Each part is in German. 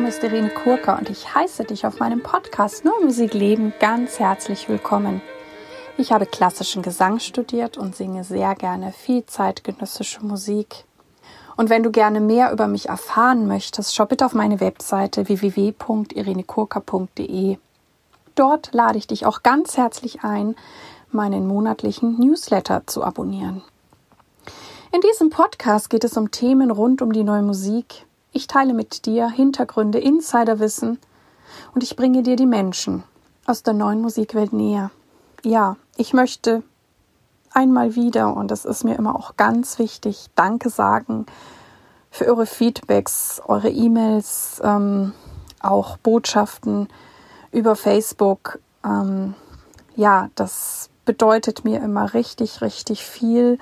Name ist Irene Kurka und ich heiße dich auf meinem Podcast Nur Musik Leben ganz herzlich willkommen. Ich habe klassischen Gesang studiert und singe sehr gerne viel zeitgenössische Musik. Und wenn du gerne mehr über mich erfahren möchtest, schau bitte auf meine Webseite www.irenekurka.de. Dort lade ich dich auch ganz herzlich ein, meinen monatlichen Newsletter zu abonnieren. In diesem Podcast geht es um Themen rund um die neue Musik, ich teile mit dir Hintergründe, Insiderwissen und ich bringe dir die Menschen aus der neuen Musikwelt näher. Ja, ich möchte einmal wieder, und das ist mir immer auch ganz wichtig, Danke sagen für eure Feedbacks, eure E-Mails, ähm, auch Botschaften über Facebook. Ähm, ja, das bedeutet mir immer richtig, richtig viel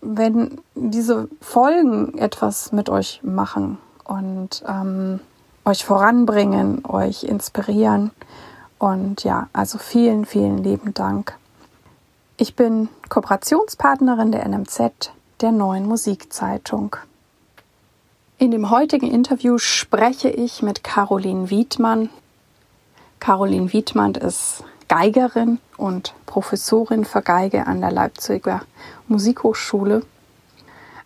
wenn diese Folgen etwas mit euch machen und ähm, euch voranbringen, euch inspirieren. Und ja, also vielen, vielen lieben Dank. Ich bin Kooperationspartnerin der NMZ, der neuen Musikzeitung. In dem heutigen Interview spreche ich mit Caroline Wiedmann. Caroline Wiedmann ist Geigerin und Professorin für Geige an der Leipziger Musikhochschule.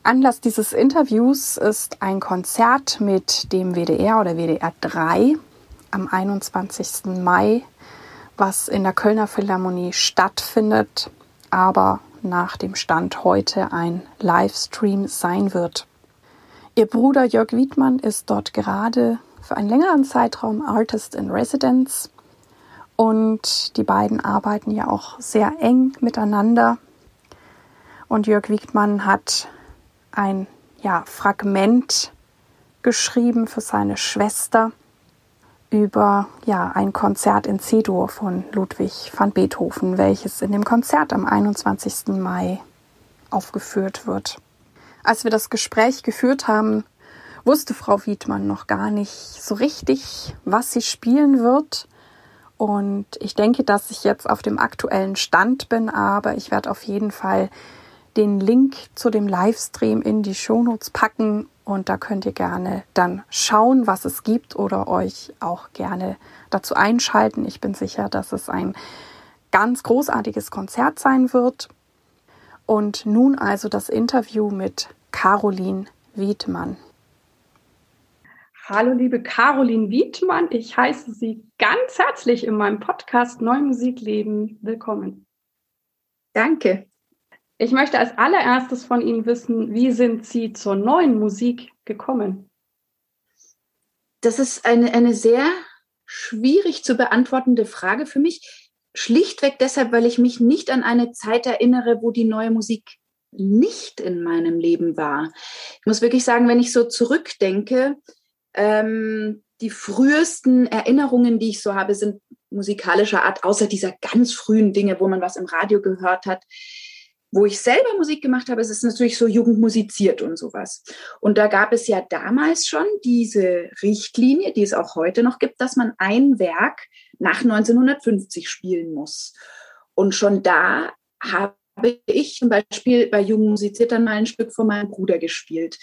Anlass dieses Interviews ist ein Konzert mit dem WDR oder WDR 3 am 21. Mai, was in der Kölner Philharmonie stattfindet, aber nach dem Stand heute ein Livestream sein wird. Ihr Bruder Jörg Wiedmann ist dort gerade für einen längeren Zeitraum Artist in Residence und die beiden arbeiten ja auch sehr eng miteinander. Und Jörg Wiedmann hat ein ja, Fragment geschrieben für seine Schwester über ja, ein Konzert in C-Dur von Ludwig van Beethoven, welches in dem Konzert am 21. Mai aufgeführt wird. Als wir das Gespräch geführt haben, wusste Frau Wiedmann noch gar nicht so richtig, was sie spielen wird. Und ich denke, dass ich jetzt auf dem aktuellen Stand bin, aber ich werde auf jeden Fall den Link zu dem Livestream in die Shownotes packen und da könnt ihr gerne dann schauen, was es gibt oder euch auch gerne dazu einschalten. Ich bin sicher, dass es ein ganz großartiges Konzert sein wird. Und nun also das Interview mit Caroline Wiedmann. Hallo, liebe Caroline Wiedmann. Ich heiße Sie ganz herzlich in meinem Podcast Neue Musik leben. Willkommen. Danke. Ich möchte als allererstes von Ihnen wissen, wie sind Sie zur neuen Musik gekommen? Das ist eine, eine sehr schwierig zu beantwortende Frage für mich. Schlichtweg deshalb, weil ich mich nicht an eine Zeit erinnere, wo die neue Musik nicht in meinem Leben war. Ich muss wirklich sagen, wenn ich so zurückdenke, ähm, die frühesten Erinnerungen, die ich so habe, sind musikalischer Art, außer dieser ganz frühen Dinge, wo man was im Radio gehört hat. Wo ich selber Musik gemacht habe, es ist natürlich so jugendmusiziert und sowas. Und da gab es ja damals schon diese Richtlinie, die es auch heute noch gibt, dass man ein Werk nach 1950 spielen muss. Und schon da habe ich zum Beispiel bei Jungen musiziert dann mal ein Stück von meinem Bruder gespielt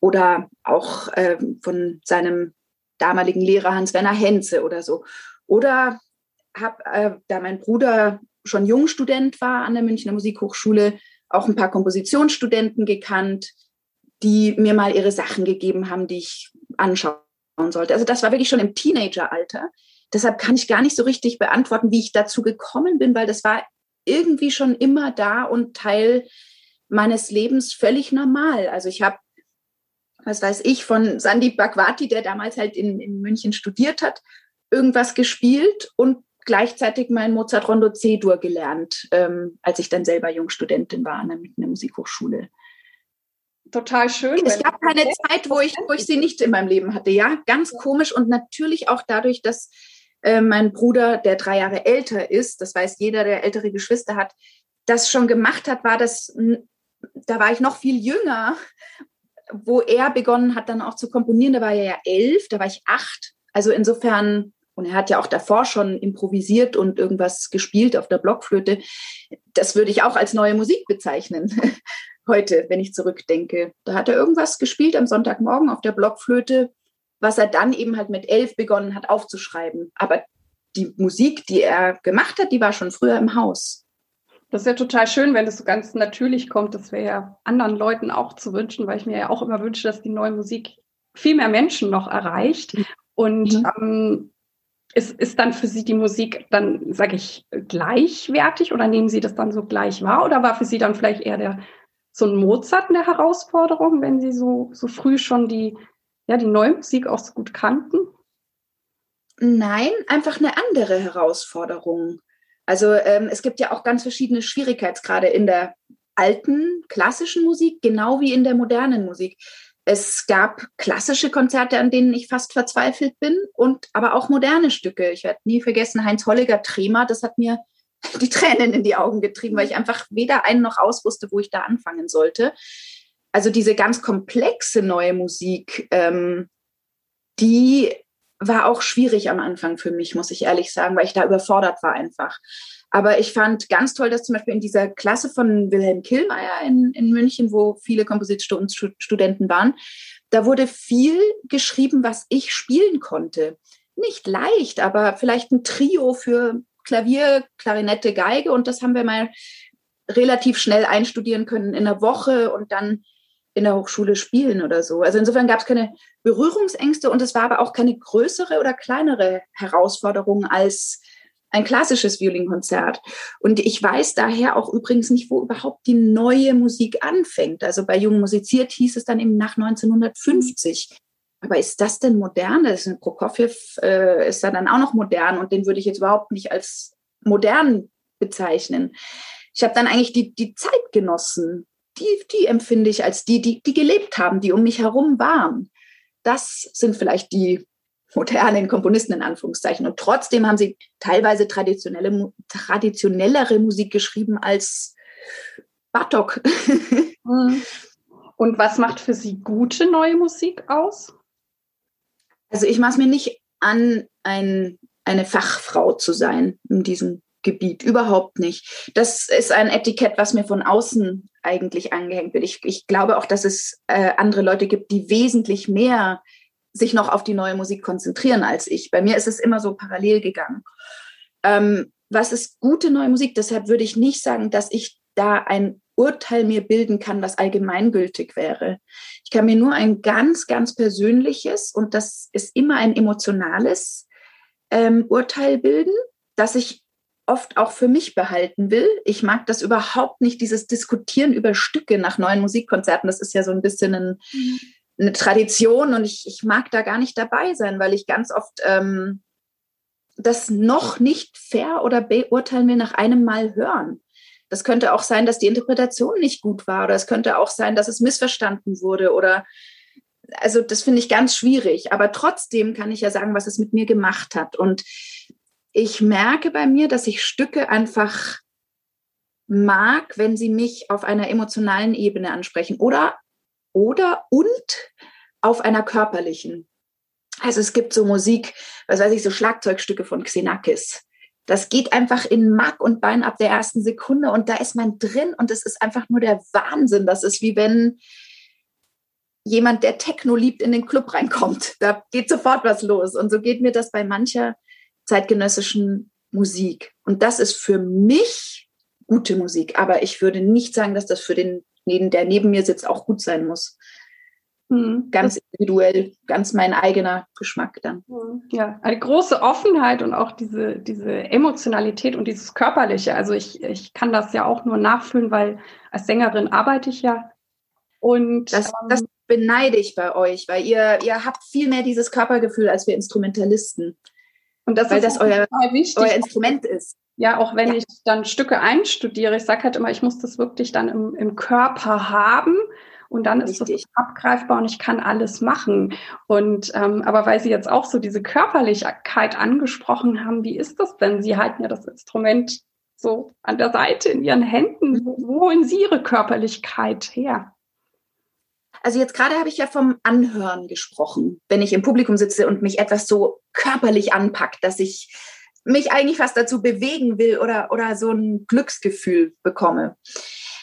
oder auch ähm, von seinem damaligen Lehrer Hans-Werner Henze oder so. Oder habe, äh, da mein Bruder schon Jungstudent war an der Münchner Musikhochschule, auch ein paar Kompositionsstudenten gekannt, die mir mal ihre Sachen gegeben haben, die ich anschauen sollte. Also das war wirklich schon im Teenageralter. Deshalb kann ich gar nicht so richtig beantworten, wie ich dazu gekommen bin, weil das war irgendwie schon immer da und Teil meines Lebens völlig normal. Also ich habe was weiß ich, von Sandeep Bhagwati, der damals halt in, in München studiert hat, irgendwas gespielt und gleichzeitig mein Mozart Rondo C-Dur gelernt, ähm, als ich dann selber Jungstudentin war an der, der Musikhochschule. Total schön. Es gab keine Zeit, wo ich, wo ich sie nicht in meinem Leben hatte. Ja, ganz komisch und natürlich auch dadurch, dass äh, mein Bruder, der drei Jahre älter ist, das weiß jeder, der ältere Geschwister hat, das schon gemacht hat, war das, da war ich noch viel jünger wo er begonnen hat, dann auch zu komponieren, da war er ja elf, da war ich acht. Also insofern, und er hat ja auch davor schon improvisiert und irgendwas gespielt auf der Blockflöte. Das würde ich auch als neue Musik bezeichnen. Heute, wenn ich zurückdenke. Da hat er irgendwas gespielt am Sonntagmorgen auf der Blockflöte. was er dann eben halt mit elf begonnen hat aufzuschreiben. Aber die Musik, die er gemacht hat, die war schon früher im Haus. Das ist ja total schön, wenn das so ganz natürlich kommt. Das wäre ja anderen Leuten auch zu wünschen, weil ich mir ja auch immer wünsche, dass die neue Musik viel mehr Menschen noch erreicht. Und mhm. ähm, ist, ist dann für Sie die Musik dann, sage ich, gleichwertig oder nehmen Sie das dann so gleich wahr? Oder war für Sie dann vielleicht eher der, so ein Mozart eine Herausforderung, wenn Sie so, so früh schon die, ja, die neue Musik auch so gut kannten? Nein, einfach eine andere Herausforderung. Also ähm, es gibt ja auch ganz verschiedene Schwierigkeitsgrade in der alten klassischen Musik, genau wie in der modernen Musik. Es gab klassische Konzerte, an denen ich fast verzweifelt bin, und aber auch moderne Stücke. Ich werde nie vergessen, Heinz Holliger Trema, das hat mir die Tränen in die Augen getrieben, weil ich einfach weder einen noch aus wusste, wo ich da anfangen sollte. Also diese ganz komplexe neue Musik, ähm, die war auch schwierig am Anfang für mich, muss ich ehrlich sagen, weil ich da überfordert war einfach. Aber ich fand ganz toll, dass zum Beispiel in dieser Klasse von Wilhelm Killmeier in, in München, wo viele Kompositionsstudenten waren, da wurde viel geschrieben, was ich spielen konnte. Nicht leicht, aber vielleicht ein Trio für Klavier, Klarinette, Geige. Und das haben wir mal relativ schnell einstudieren können in einer Woche und dann in der Hochschule spielen oder so. Also insofern gab es keine Berührungsängste und es war aber auch keine größere oder kleinere Herausforderung als ein klassisches Violinkonzert. Und ich weiß daher auch übrigens nicht, wo überhaupt die neue Musik anfängt. Also bei Jung musiziert hieß es dann eben nach 1950. Aber ist das denn modern? Das ist ein Prokofjew äh, ist da dann auch noch modern und den würde ich jetzt überhaupt nicht als modern bezeichnen. Ich habe dann eigentlich die, die Zeitgenossen, die, die empfinde ich als die, die, die gelebt haben, die um mich herum waren. Das sind vielleicht die modernen Komponisten in Anführungszeichen. Und trotzdem haben sie teilweise traditionelle, traditionellere Musik geschrieben als Bartok. Mhm. Und was macht für Sie gute neue Musik aus? Also ich mache es mir nicht an, ein, eine Fachfrau zu sein in diesem Gebiet. Überhaupt nicht. Das ist ein Etikett, was mir von außen eigentlich angehängt wird. Ich, ich glaube auch, dass es äh, andere Leute gibt, die wesentlich mehr sich noch auf die neue Musik konzentrieren als ich. Bei mir ist es immer so parallel gegangen. Ähm, was ist gute neue Musik? Deshalb würde ich nicht sagen, dass ich da ein Urteil mir bilden kann, was allgemeingültig wäre. Ich kann mir nur ein ganz, ganz persönliches und das ist immer ein emotionales ähm, Urteil bilden, das ich oft auch für mich behalten will. Ich mag das überhaupt nicht, dieses Diskutieren über Stücke nach neuen Musikkonzerten. Das ist ja so ein bisschen ein, mhm eine Tradition und ich, ich mag da gar nicht dabei sein, weil ich ganz oft ähm, das noch nicht fair oder beurteilen will nach einem Mal hören. Das könnte auch sein, dass die Interpretation nicht gut war oder es könnte auch sein, dass es missverstanden wurde oder also das finde ich ganz schwierig. Aber trotzdem kann ich ja sagen, was es mit mir gemacht hat. Und ich merke bei mir, dass ich Stücke einfach mag, wenn sie mich auf einer emotionalen Ebene ansprechen oder oder und auf einer körperlichen. Also es gibt so Musik, was weiß ich, so Schlagzeugstücke von Xenakis. Das geht einfach in Mark und Bein ab der ersten Sekunde und da ist man drin und es ist einfach nur der Wahnsinn. Das ist wie wenn jemand, der Techno liebt, in den Club reinkommt. Da geht sofort was los. Und so geht mir das bei mancher zeitgenössischen Musik. Und das ist für mich gute Musik. Aber ich würde nicht sagen, dass das für den der neben mir sitzt, auch gut sein muss. Mhm. Ganz individuell, ganz mein eigener Geschmack dann. Mhm. Ja, eine große Offenheit und auch diese, diese Emotionalität und dieses Körperliche. Also ich, ich kann das ja auch nur nachfühlen, weil als Sängerin arbeite ich ja. Und das, ähm, das beneide ich bei euch, weil ihr, ihr habt viel mehr dieses Körpergefühl als wir Instrumentalisten. Und das weil ist das euer, euer Instrument ist. Ja, auch wenn ja. ich dann Stücke einstudiere, ich sage halt immer, ich muss das wirklich dann im, im Körper haben und dann ist Richtig. das abgreifbar und ich kann alles machen. Und ähm, aber weil Sie jetzt auch so diese Körperlichkeit angesprochen haben, wie ist das denn? Sie halten ja das Instrument so an der Seite in Ihren Händen. Wo holen Sie Ihre Körperlichkeit her? Also jetzt gerade habe ich ja vom Anhören gesprochen, wenn ich im Publikum sitze und mich etwas so körperlich anpackt, dass ich mich eigentlich fast dazu bewegen will oder, oder so ein Glücksgefühl bekomme.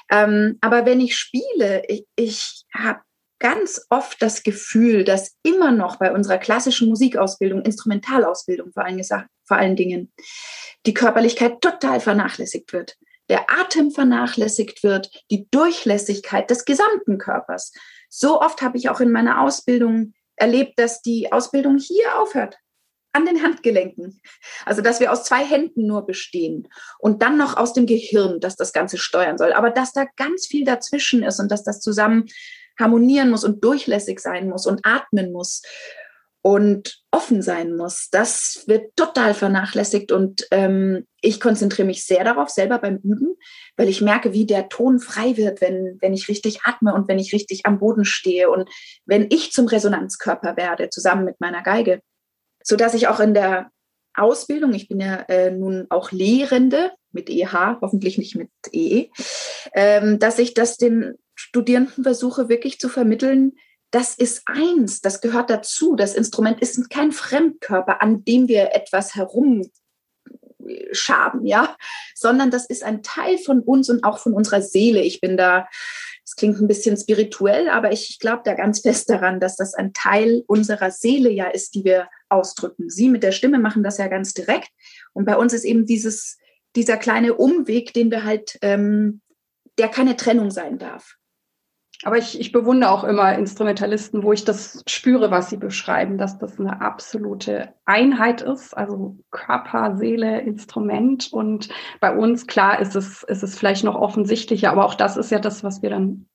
Ähm, aber wenn ich spiele, ich, ich habe ganz oft das Gefühl, dass immer noch bei unserer klassischen Musikausbildung, Instrumentalausbildung vor allen, vor allen Dingen, die Körperlichkeit total vernachlässigt wird. Der Atem vernachlässigt wird, die Durchlässigkeit des gesamten Körpers. So oft habe ich auch in meiner Ausbildung erlebt, dass die Ausbildung hier aufhört, an den Handgelenken. Also, dass wir aus zwei Händen nur bestehen und dann noch aus dem Gehirn, dass das Ganze steuern soll. Aber dass da ganz viel dazwischen ist und dass das zusammen harmonieren muss und durchlässig sein muss und atmen muss und offen sein muss. Das wird total vernachlässigt und ähm, ich konzentriere mich sehr darauf, selber beim Üben, weil ich merke, wie der Ton frei wird, wenn, wenn ich richtig atme und wenn ich richtig am Boden stehe und wenn ich zum Resonanzkörper werde, zusammen mit meiner Geige. Sodass ich auch in der Ausbildung, ich bin ja äh, nun auch Lehrende mit EH, hoffentlich nicht mit EE, ähm, dass ich das den Studierenden versuche wirklich zu vermitteln, das ist eins, das gehört dazu. Das Instrument ist kein Fremdkörper, an dem wir etwas herumschaben, ja, sondern das ist ein Teil von uns und auch von unserer Seele. Ich bin da, es klingt ein bisschen spirituell, aber ich glaube da ganz fest daran, dass das ein Teil unserer Seele ja ist, die wir ausdrücken. Sie mit der Stimme machen das ja ganz direkt. Und bei uns ist eben dieses, dieser kleine Umweg, den wir halt, ähm, der keine Trennung sein darf. Aber ich, ich bewundere auch immer Instrumentalisten, wo ich das spüre, was sie beschreiben, dass das eine absolute Einheit ist, also Körper, Seele, Instrument. Und bei uns, klar, ist es, ist es vielleicht noch offensichtlicher, aber auch das ist ja das, was wir dann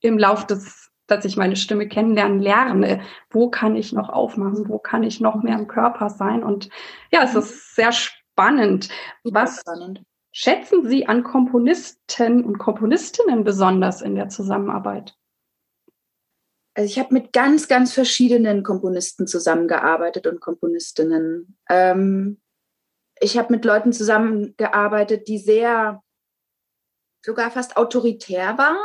im Lauf des, dass ich meine Stimme kennenlernen lerne. Wo kann ich noch aufmachen? Wo kann ich noch mehr im Körper sein? Und ja, es ist sehr spannend. Was, spannend. Schätzen Sie an Komponisten und Komponistinnen besonders in der Zusammenarbeit? Also ich habe mit ganz, ganz verschiedenen Komponisten zusammengearbeitet und Komponistinnen. Ähm, ich habe mit Leuten zusammengearbeitet, die sehr sogar fast autoritär waren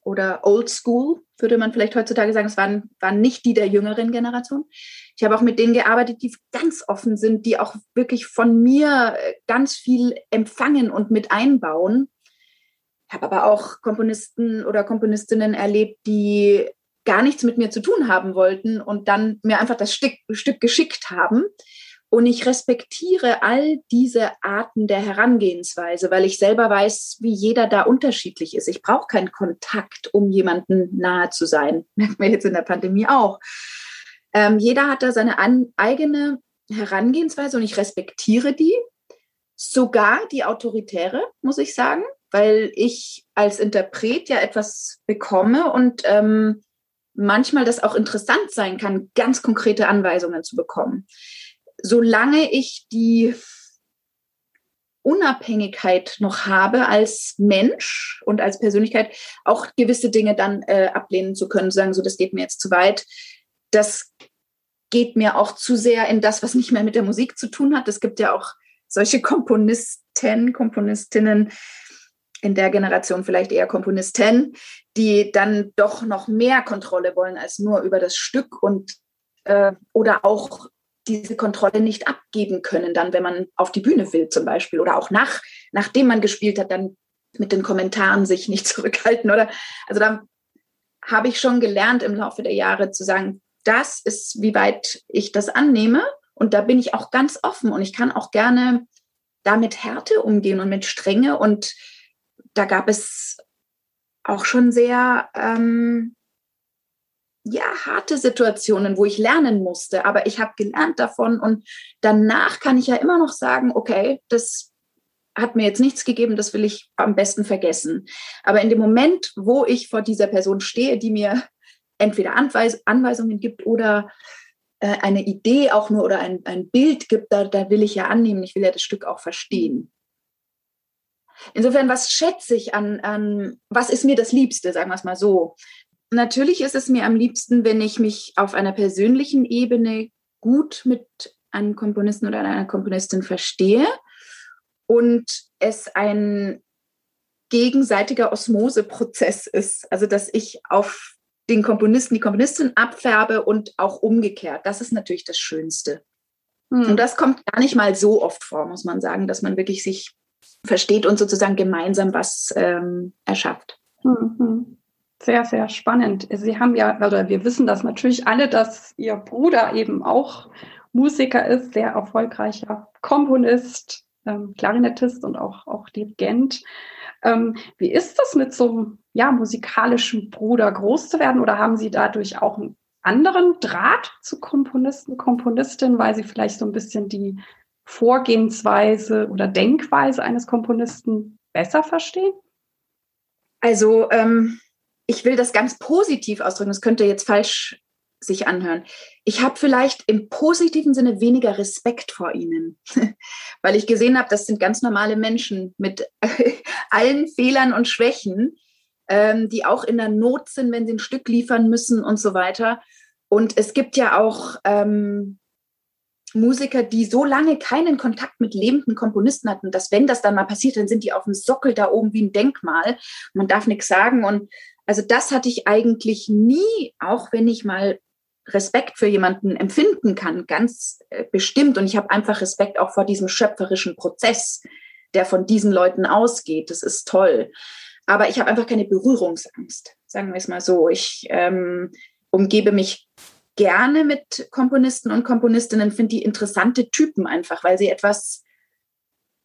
oder old school, würde man vielleicht heutzutage sagen. Es waren, waren nicht die der jüngeren Generation. Ich habe auch mit denen gearbeitet, die ganz offen sind, die auch wirklich von mir äh, ganz viel empfangen und mit einbauen. Ich habe aber auch Komponisten oder Komponistinnen erlebt, die gar nichts mit mir zu tun haben wollten und dann mir einfach das Stück, Stück geschickt haben. Und ich respektiere all diese Arten der Herangehensweise, weil ich selber weiß, wie jeder da unterschiedlich ist. Ich brauche keinen Kontakt, um jemandem nahe zu sein. Merkt man jetzt in der Pandemie auch. Ähm, jeder hat da seine an, eigene Herangehensweise und ich respektiere die. Sogar die autoritäre, muss ich sagen, weil ich als Interpret ja etwas bekomme und ähm, manchmal das auch interessant sein kann, ganz konkrete Anweisungen zu bekommen solange ich die Unabhängigkeit noch habe als Mensch und als Persönlichkeit, auch gewisse Dinge dann äh, ablehnen zu können, sagen, so, das geht mir jetzt zu weit. Das geht mir auch zu sehr in das, was nicht mehr mit der Musik zu tun hat. Es gibt ja auch solche Komponisten, Komponistinnen, in der Generation vielleicht eher Komponisten, die dann doch noch mehr Kontrolle wollen als nur über das Stück und äh, oder auch diese Kontrolle nicht abgeben können, dann, wenn man auf die Bühne will zum Beispiel oder auch nach, nachdem man gespielt hat, dann mit den Kommentaren sich nicht zurückhalten oder, also da habe ich schon gelernt im Laufe der Jahre zu sagen, das ist, wie weit ich das annehme. Und da bin ich auch ganz offen und ich kann auch gerne da mit Härte umgehen und mit Strenge. Und da gab es auch schon sehr ähm, ja, harte Situationen, wo ich lernen musste, aber ich habe gelernt davon und danach kann ich ja immer noch sagen, okay, das hat mir jetzt nichts gegeben, das will ich am besten vergessen. Aber in dem Moment, wo ich vor dieser Person stehe, die mir entweder Anweis Anweisungen gibt oder äh, eine Idee auch nur oder ein, ein Bild gibt, da, da will ich ja annehmen, ich will ja das Stück auch verstehen. Insofern, was schätze ich an, an, was ist mir das Liebste, sagen wir es mal so? Natürlich ist es mir am liebsten, wenn ich mich auf einer persönlichen Ebene gut mit einem Komponisten oder einer Komponistin verstehe und es ein gegenseitiger Osmoseprozess ist. Also, dass ich auf den Komponisten, die Komponistin abfärbe und auch umgekehrt. Das ist natürlich das Schönste. Hm. Und das kommt gar nicht mal so oft vor, muss man sagen, dass man wirklich sich versteht und sozusagen gemeinsam was ähm, erschafft. Hm, hm. sehr, sehr spannend. Sie haben ja, oder wir wissen das natürlich alle, dass Ihr Bruder eben auch Musiker ist, sehr erfolgreicher Komponist, ähm, Klarinettist und auch, auch Dirigent. Ähm, wie ist das mit so einem ja, musikalischen Bruder groß zu werden oder haben Sie dadurch auch einen anderen Draht zu Komponisten, Komponistinnen, weil Sie vielleicht so ein bisschen die Vorgehensweise oder Denkweise eines Komponisten besser verstehen? Also ähm, ich will das ganz positiv ausdrücken, das könnte jetzt falsch sich anhören. Ich habe vielleicht im positiven Sinne weniger Respekt vor ihnen, weil ich gesehen habe, das sind ganz normale Menschen mit allen Fehlern und Schwächen, ähm, die auch in der Not sind, wenn sie ein Stück liefern müssen und so weiter. Und es gibt ja auch ähm, Musiker, die so lange keinen Kontakt mit lebenden Komponisten hatten, dass wenn das dann mal passiert, dann sind die auf dem Sockel da oben wie ein Denkmal. Man darf nichts sagen. Und also das hatte ich eigentlich nie, auch wenn ich mal Respekt für jemanden empfinden kann, ganz äh, bestimmt. Und ich habe einfach Respekt auch vor diesem schöpferischen Prozess, der von diesen Leuten ausgeht. Das ist toll. Aber ich habe einfach keine Berührungsangst, sagen wir es mal so. Ich ähm, umgebe mich gerne mit Komponisten und Komponistinnen, finde die interessante Typen einfach, weil sie etwas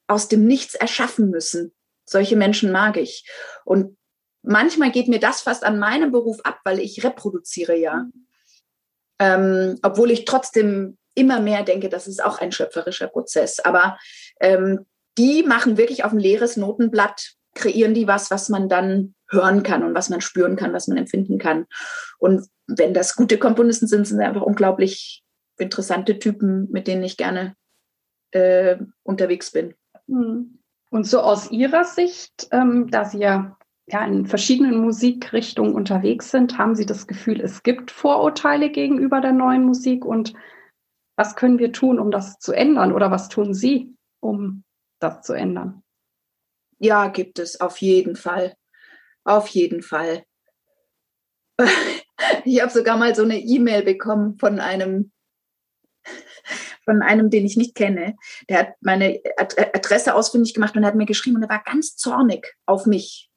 aus dem Nichts erschaffen müssen. Solche Menschen mag ich. Und manchmal geht mir das fast an meinem Beruf ab, weil ich reproduziere ja. Ähm, obwohl ich trotzdem immer mehr denke, das ist auch ein schöpferischer Prozess. Aber ähm, die machen wirklich auf ein leeres Notenblatt, kreieren die was, was man dann hören kann und was man spüren kann, was man empfinden kann. Und wenn das gute Komponisten sind, sind sie einfach unglaublich interessante Typen, mit denen ich gerne äh, unterwegs bin. Hm. Und so aus Ihrer Sicht, ähm, da Sie ja, ja in verschiedenen Musikrichtungen unterwegs sind, haben Sie das Gefühl, es gibt Vorurteile gegenüber der neuen Musik und was können wir tun, um das zu ändern oder was tun Sie, um das zu ändern? Ja, gibt es auf jeden Fall. Auf jeden Fall. Ich habe sogar mal so eine E-Mail bekommen von einem, von einem, den ich nicht kenne. Der hat meine Adresse ausfindig gemacht und hat mir geschrieben und er war ganz zornig auf mich.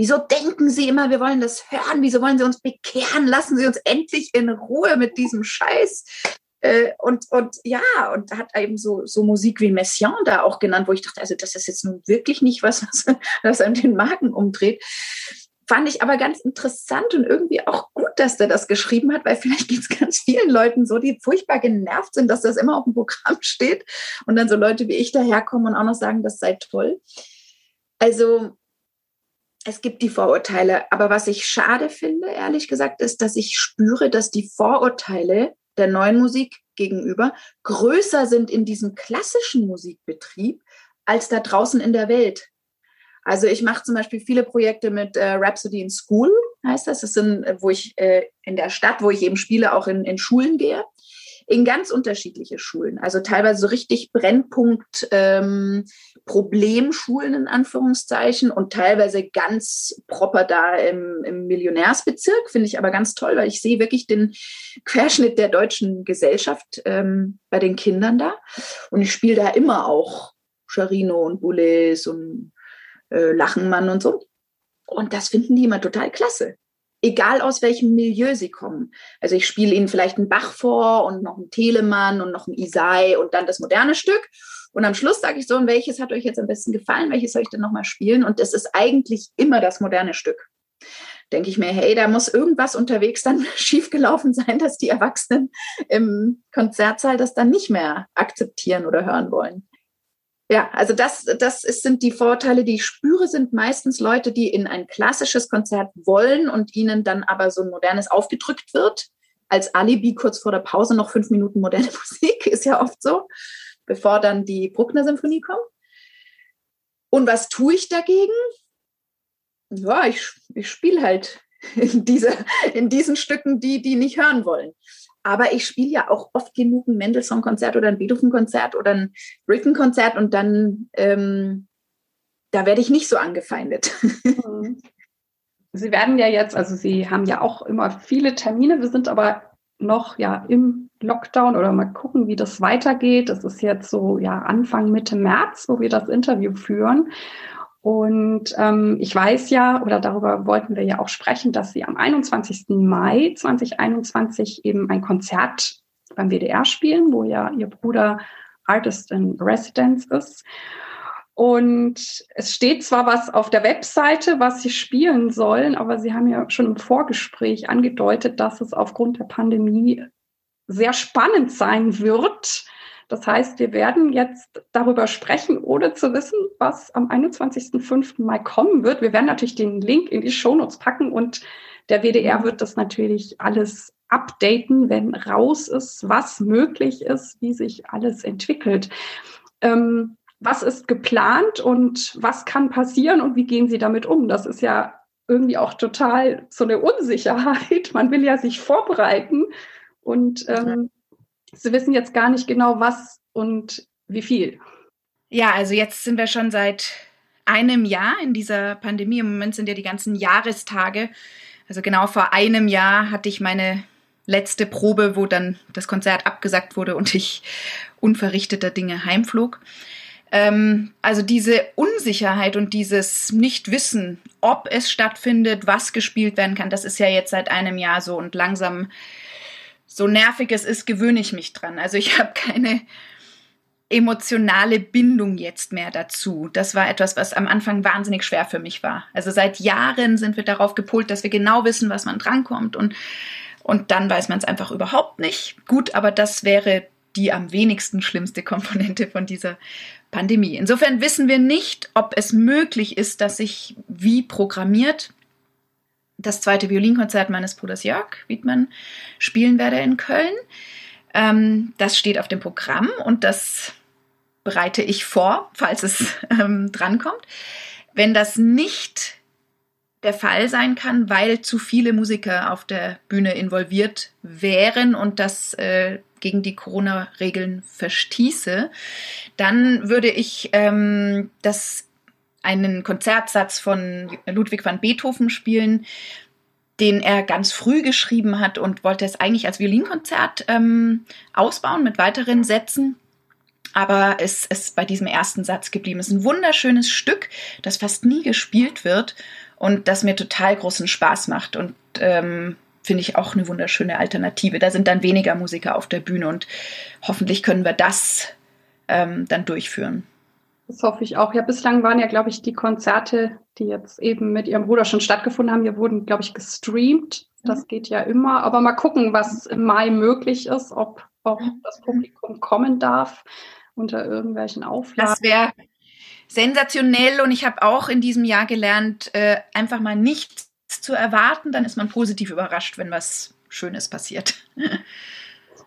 Wieso denken Sie immer, wir wollen das hören? Wieso wollen Sie uns bekehren? Lassen Sie uns endlich in Ruhe mit diesem Scheiß. Äh, und, und ja, und hat eben so, so Musik wie Messiaen da auch genannt, wo ich dachte, also das ist jetzt nun wirklich nicht was, was, was an den Magen umdreht. Fand ich aber ganz interessant und irgendwie auch gut, dass der das geschrieben hat, weil vielleicht geht es ganz vielen Leuten so, die furchtbar genervt sind, dass das immer auf dem Programm steht und dann so Leute wie ich daherkommen und auch noch sagen, das sei toll. Also es gibt die Vorurteile, aber was ich schade finde, ehrlich gesagt, ist, dass ich spüre, dass die Vorurteile der neuen Musik gegenüber größer sind in diesem klassischen Musikbetrieb als da draußen in der Welt. Also ich mache zum Beispiel viele Projekte mit äh, Rhapsody in School, heißt das. Das sind, äh, wo ich äh, in der Stadt, wo ich eben spiele, auch in, in Schulen gehe. In ganz unterschiedliche Schulen. Also teilweise so richtig Brennpunkt ähm, Problemschulen in Anführungszeichen und teilweise ganz proper da im, im Millionärsbezirk. Finde ich aber ganz toll, weil ich sehe wirklich den Querschnitt der deutschen Gesellschaft ähm, bei den Kindern da. Und ich spiele da immer auch Charino und Boulez und äh, Lachenmann und so. Und das finden die immer total klasse. Egal aus welchem Milieu sie kommen. Also ich spiele ihnen vielleicht einen Bach vor und noch einen Telemann und noch einen Isai und dann das moderne Stück. Und am Schluss sage ich so, und welches hat euch jetzt am besten gefallen? Welches soll ich denn nochmal spielen? Und es ist eigentlich immer das moderne Stück. Denke ich mir, hey, da muss irgendwas unterwegs dann schiefgelaufen sein, dass die Erwachsenen im Konzertsaal das dann nicht mehr akzeptieren oder hören wollen. Ja, also das, das ist, sind die Vorteile, die ich spüre, sind meistens Leute, die in ein klassisches Konzert wollen und ihnen dann aber so ein modernes aufgedrückt wird. Als Alibi kurz vor der Pause noch fünf Minuten moderne Musik, ist ja oft so, bevor dann die Bruckner-Symphonie kommt. Und was tue ich dagegen? Ja, ich, ich spiele halt in, dieser, in diesen Stücken, die die nicht hören wollen. Aber ich spiele ja auch oft genug ein Mendelssohn-Konzert oder ein Beethoven-Konzert oder ein Britten-Konzert und dann, ähm, da werde ich nicht so angefeindet. Mhm. Sie werden ja jetzt, also Sie haben ja auch immer viele Termine. Wir sind aber noch ja im Lockdown oder mal gucken, wie das weitergeht. Das ist jetzt so ja Anfang Mitte März, wo wir das Interview führen. Und ähm, ich weiß ja, oder darüber wollten wir ja auch sprechen, dass Sie am 21. Mai 2021 eben ein Konzert beim WDR spielen, wo ja Ihr Bruder Artist in Residence ist. Und es steht zwar was auf der Webseite, was Sie spielen sollen, aber Sie haben ja schon im Vorgespräch angedeutet, dass es aufgrund der Pandemie sehr spannend sein wird. Das heißt, wir werden jetzt darüber sprechen, ohne zu wissen, was am 21.05. Mai kommen wird. Wir werden natürlich den Link in die Shownotes packen und der WDR wird das natürlich alles updaten, wenn raus ist, was möglich ist, wie sich alles entwickelt. Ähm, was ist geplant und was kann passieren und wie gehen Sie damit um? Das ist ja irgendwie auch total so eine Unsicherheit. Man will ja sich vorbereiten und ähm, Sie wissen jetzt gar nicht genau, was und wie viel. Ja, also jetzt sind wir schon seit einem Jahr in dieser Pandemie. Im Moment sind ja die ganzen Jahrestage. Also genau vor einem Jahr hatte ich meine letzte Probe, wo dann das Konzert abgesagt wurde und ich unverrichteter Dinge heimflog. Ähm, also diese Unsicherheit und dieses Nichtwissen, ob es stattfindet, was gespielt werden kann, das ist ja jetzt seit einem Jahr so und langsam so nervig es ist, gewöhne ich mich dran. Also ich habe keine emotionale Bindung jetzt mehr dazu. Das war etwas, was am Anfang wahnsinnig schwer für mich war. Also seit Jahren sind wir darauf gepolt, dass wir genau wissen, was man drankommt und und dann weiß man es einfach überhaupt nicht. Gut, aber das wäre die am wenigsten schlimmste Komponente von dieser Pandemie. Insofern wissen wir nicht, ob es möglich ist, dass sich wie programmiert das zweite Violinkonzert meines Bruders Jörg Wiedmann spielen werde in Köln. Ähm, das steht auf dem Programm und das bereite ich vor, falls es ähm, drankommt. Wenn das nicht der Fall sein kann, weil zu viele Musiker auf der Bühne involviert wären und das äh, gegen die Corona-Regeln verstieße, dann würde ich ähm, das einen Konzertsatz von Ludwig van Beethoven spielen, den er ganz früh geschrieben hat und wollte es eigentlich als Violinkonzert ähm, ausbauen mit weiteren Sätzen. Aber es ist bei diesem ersten Satz geblieben. Es ist ein wunderschönes Stück, das fast nie gespielt wird und das mir total großen Spaß macht und ähm, finde ich auch eine wunderschöne Alternative. Da sind dann weniger Musiker auf der Bühne und hoffentlich können wir das ähm, dann durchführen. Das hoffe ich auch. Ja, bislang waren ja, glaube ich, die Konzerte, die jetzt eben mit ihrem Bruder schon stattgefunden haben, die wurden, glaube ich, gestreamt. Das mhm. geht ja immer. Aber mal gucken, was im Mai möglich ist, ob, ob mhm. das Publikum kommen darf unter irgendwelchen Auflagen. Das wäre sensationell und ich habe auch in diesem Jahr gelernt, äh, einfach mal nichts zu erwarten. Dann ist man positiv überrascht, wenn was Schönes passiert.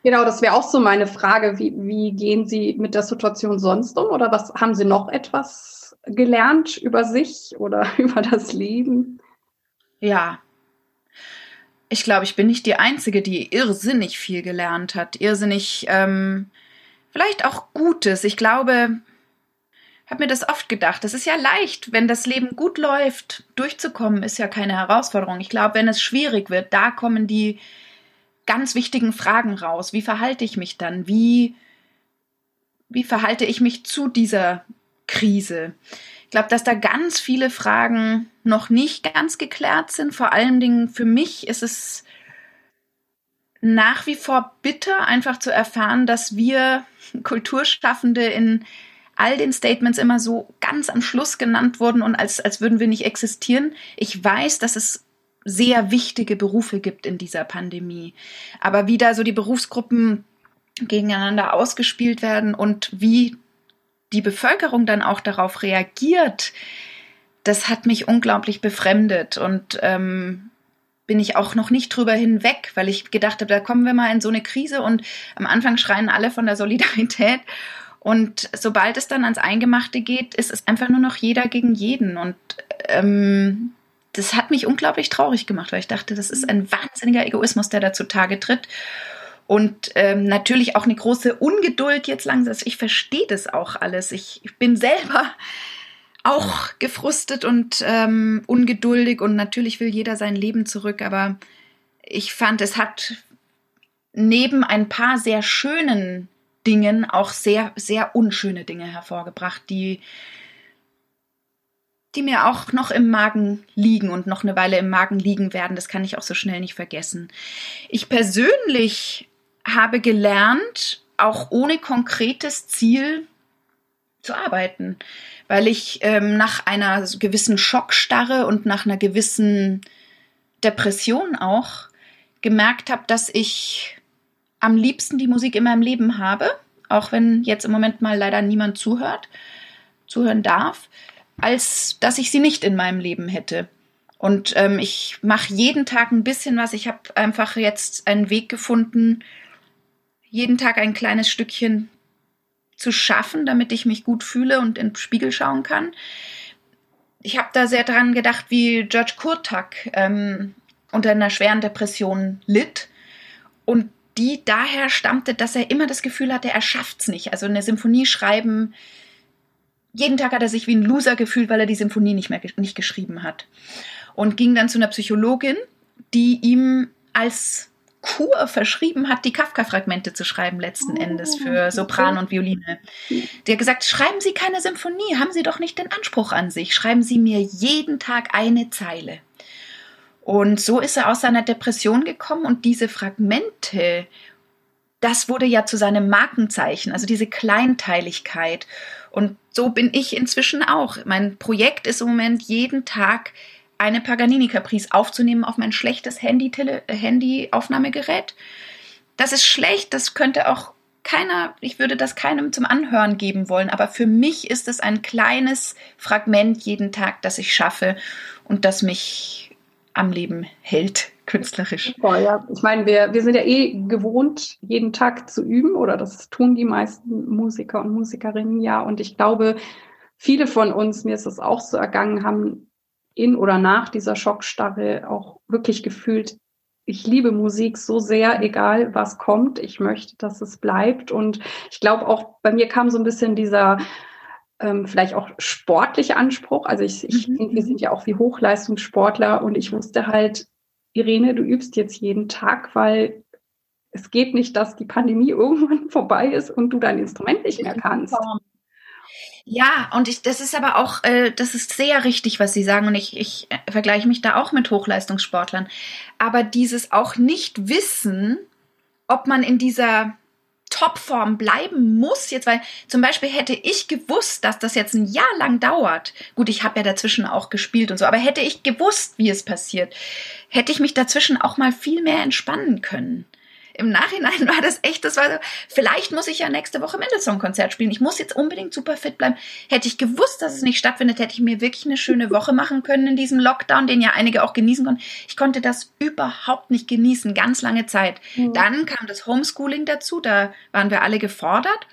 Genau, das wäre auch so meine Frage. Wie, wie gehen Sie mit der Situation sonst um? Oder was haben Sie noch etwas gelernt über sich oder über das Leben? Ja. Ich glaube, ich bin nicht die Einzige, die irrsinnig viel gelernt hat. Irrsinnig, ähm, vielleicht auch Gutes. Ich glaube, habe mir das oft gedacht. Es ist ja leicht, wenn das Leben gut läuft, durchzukommen, ist ja keine Herausforderung. Ich glaube, wenn es schwierig wird, da kommen die ganz wichtigen Fragen raus. Wie verhalte ich mich dann? Wie, wie verhalte ich mich zu dieser Krise? Ich glaube, dass da ganz viele Fragen noch nicht ganz geklärt sind. Vor allen Dingen für mich ist es nach wie vor bitter, einfach zu erfahren, dass wir Kulturschaffende in all den Statements immer so ganz am Schluss genannt wurden und als, als würden wir nicht existieren. Ich weiß, dass es sehr wichtige Berufe gibt in dieser Pandemie. Aber wie da so die Berufsgruppen gegeneinander ausgespielt werden und wie die Bevölkerung dann auch darauf reagiert, das hat mich unglaublich befremdet. Und ähm, bin ich auch noch nicht drüber hinweg, weil ich gedacht habe, da kommen wir mal in so eine Krise. Und am Anfang schreien alle von der Solidarität. Und sobald es dann ans Eingemachte geht, ist es einfach nur noch jeder gegen jeden. Und ähm, das hat mich unglaublich traurig gemacht, weil ich dachte, das ist ein wahnsinniger Egoismus, der da zutage tritt. Und ähm, natürlich auch eine große Ungeduld jetzt langsam. Ich verstehe das auch alles. Ich, ich bin selber auch gefrustet und ähm, ungeduldig und natürlich will jeder sein Leben zurück, aber ich fand, es hat neben ein paar sehr schönen Dingen auch sehr, sehr unschöne Dinge hervorgebracht, die die mir auch noch im Magen liegen und noch eine Weile im Magen liegen werden. Das kann ich auch so schnell nicht vergessen. Ich persönlich habe gelernt, auch ohne konkretes Ziel zu arbeiten, weil ich ähm, nach einer gewissen Schockstarre und nach einer gewissen Depression auch gemerkt habe, dass ich am liebsten die Musik in meinem Leben habe, auch wenn jetzt im Moment mal leider niemand zuhört, zuhören darf als dass ich sie nicht in meinem Leben hätte. Und ähm, ich mache jeden Tag ein bisschen was. Ich habe einfach jetzt einen Weg gefunden, jeden Tag ein kleines Stückchen zu schaffen, damit ich mich gut fühle und in den Spiegel schauen kann. Ich habe da sehr dran gedacht, wie George Kurtak ähm, unter einer schweren Depression litt und die daher stammte, dass er immer das Gefühl hatte, er schafft's nicht. Also eine Symphonie schreiben jeden Tag hat er sich wie ein Loser gefühlt, weil er die Symphonie nicht mehr nicht geschrieben hat. Und ging dann zu einer Psychologin, die ihm als Kur verschrieben hat, die Kafka-Fragmente zu schreiben letzten Endes für Sopran und Violine. Der hat gesagt, schreiben Sie keine Symphonie, haben Sie doch nicht den Anspruch an sich, schreiben Sie mir jeden Tag eine Zeile. Und so ist er aus seiner Depression gekommen und diese Fragmente, das wurde ja zu seinem Markenzeichen, also diese Kleinteiligkeit. Und so bin ich inzwischen auch. Mein Projekt ist im Moment jeden Tag eine Paganini Caprice aufzunehmen auf mein schlechtes Handy, Handy Aufnahmegerät. Das ist schlecht, das könnte auch keiner, ich würde das keinem zum Anhören geben wollen, aber für mich ist es ein kleines Fragment jeden Tag, das ich schaffe und das mich am Leben hält künstlerisch. Super, ja. Ich meine, wir, wir sind ja eh gewohnt, jeden Tag zu üben, oder das tun die meisten Musiker und Musikerinnen ja. Und ich glaube, viele von uns, mir ist es auch so ergangen, haben in oder nach dieser Schockstarre auch wirklich gefühlt, ich liebe Musik so sehr, egal was kommt. Ich möchte, dass es bleibt. Und ich glaube auch, bei mir kam so ein bisschen dieser ähm, vielleicht auch sportliche Anspruch. Also ich, ich mhm. denke, wir sind ja auch wie Hochleistungssportler und ich wusste halt, Irene, du übst jetzt jeden Tag, weil es geht nicht, dass die Pandemie irgendwann vorbei ist und du dein Instrument nicht mehr kannst. Ja, und ich, das ist aber auch, äh, das ist sehr richtig, was Sie sagen. Und ich, ich äh, vergleiche mich da auch mit Hochleistungssportlern. Aber dieses auch nicht wissen, ob man in dieser Topform bleiben muss jetzt, weil zum Beispiel hätte ich gewusst, dass das jetzt ein Jahr lang dauert. Gut, ich habe ja dazwischen auch gespielt und so, aber hätte ich gewusst, wie es passiert, hätte ich mich dazwischen auch mal viel mehr entspannen können im Nachhinein war das echt, das war so, vielleicht muss ich ja nächste Woche Mendelssohn-Konzert spielen. Ich muss jetzt unbedingt super fit bleiben. Hätte ich gewusst, dass es nicht stattfindet, hätte ich mir wirklich eine schöne Woche machen können in diesem Lockdown, den ja einige auch genießen konnten. Ich konnte das überhaupt nicht genießen, ganz lange Zeit. Mhm. Dann kam das Homeschooling dazu, da waren wir alle gefordert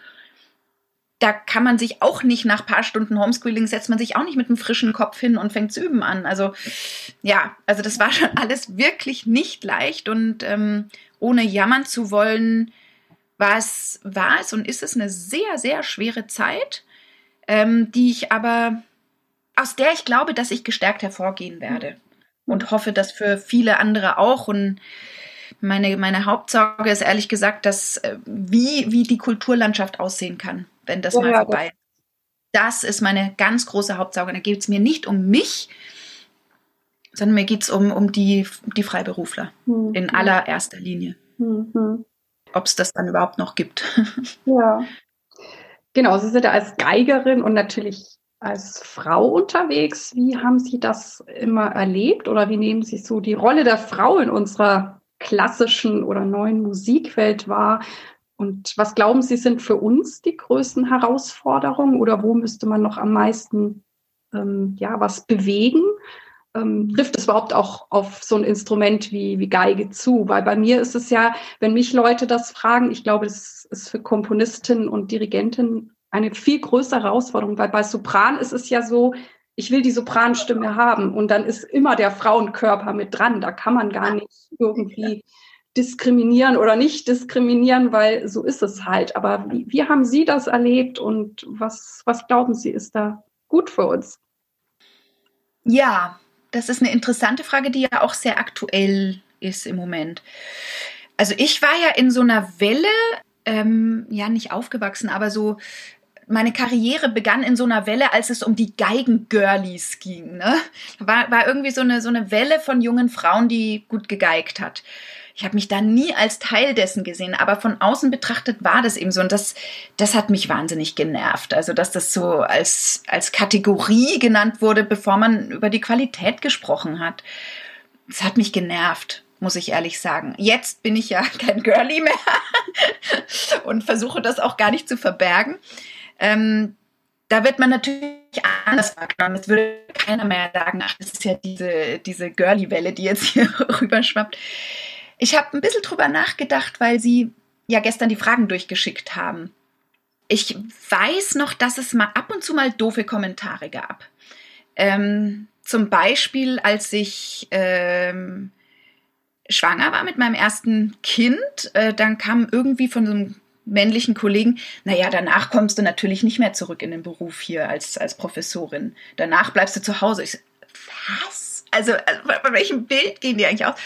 da kann man sich auch nicht nach paar Stunden Homeschooling setzt man sich auch nicht mit einem frischen Kopf hin und fängt zu üben an. Also ja, also das war schon alles wirklich nicht leicht und ähm, ohne jammern zu wollen, war es, war es und ist es eine sehr, sehr schwere Zeit, ähm, die ich aber, aus der ich glaube, dass ich gestärkt hervorgehen werde. Und hoffe, dass für viele andere auch. Und meine, meine Hauptsorge ist ehrlich gesagt, dass äh, wie, wie die Kulturlandschaft aussehen kann, wenn das ja, mal vorbei ist. Das ist meine ganz große Hauptsorge. Da geht es mir nicht um mich, sondern mir geht es um, um die, die Freiberufler mhm. in allererster Linie. Mhm. Ob es das dann überhaupt noch gibt. Ja. Genau, Sie sind ja als Geigerin und natürlich als Frau unterwegs. Wie haben Sie das immer erlebt oder wie nehmen Sie so die Rolle der Frau in unserer klassischen oder neuen Musikwelt wahr? Und was glauben Sie sind für uns die größten Herausforderungen oder wo müsste man noch am meisten ähm, ja, was bewegen? ähm, trifft es überhaupt auch auf so ein Instrument wie, wie Geige zu? Weil bei mir ist es ja, wenn mich Leute das fragen, ich glaube, das ist für Komponistinnen und Dirigentinnen eine viel größere Herausforderung, weil bei Sopran ist es ja so, ich will die Sopranstimme haben und dann ist immer der Frauenkörper mit dran. Da kann man gar nicht irgendwie diskriminieren oder nicht diskriminieren, weil so ist es halt. Aber wie, wie haben Sie das erlebt und was, was glauben Sie, ist da gut für uns? Ja, das ist eine interessante Frage, die ja auch sehr aktuell ist im Moment. Also ich war ja in so einer Welle, ähm, ja nicht aufgewachsen, aber so meine Karriere begann in so einer Welle, als es um die Geigengirlies ging. Ne? War, war irgendwie so eine, so eine Welle von jungen Frauen, die gut gegeigt hat. Ich habe mich da nie als Teil dessen gesehen, aber von außen betrachtet war das eben so. Und das, das hat mich wahnsinnig genervt. Also, dass das so als, als Kategorie genannt wurde, bevor man über die Qualität gesprochen hat. Das hat mich genervt muss ich ehrlich sagen. Jetzt bin ich ja kein Girlie mehr und versuche das auch gar nicht zu verbergen. Ähm, da wird man natürlich anders wahrgenommen. Es würde keiner mehr sagen, ach, das ist ja diese, diese Girly-Welle, die jetzt hier rüberschwappt. Ich habe ein bisschen drüber nachgedacht, weil Sie ja gestern die Fragen durchgeschickt haben. Ich weiß noch, dass es mal ab und zu mal doofe Kommentare gab. Ähm, zum Beispiel, als ich ähm, schwanger war mit meinem ersten Kind, äh, dann kam irgendwie von so einem männlichen Kollegen, naja, danach kommst du natürlich nicht mehr zurück in den Beruf hier als, als Professorin. Danach bleibst du zu Hause. Ich so, was? Also, also von welchem Bild gehen die eigentlich aus?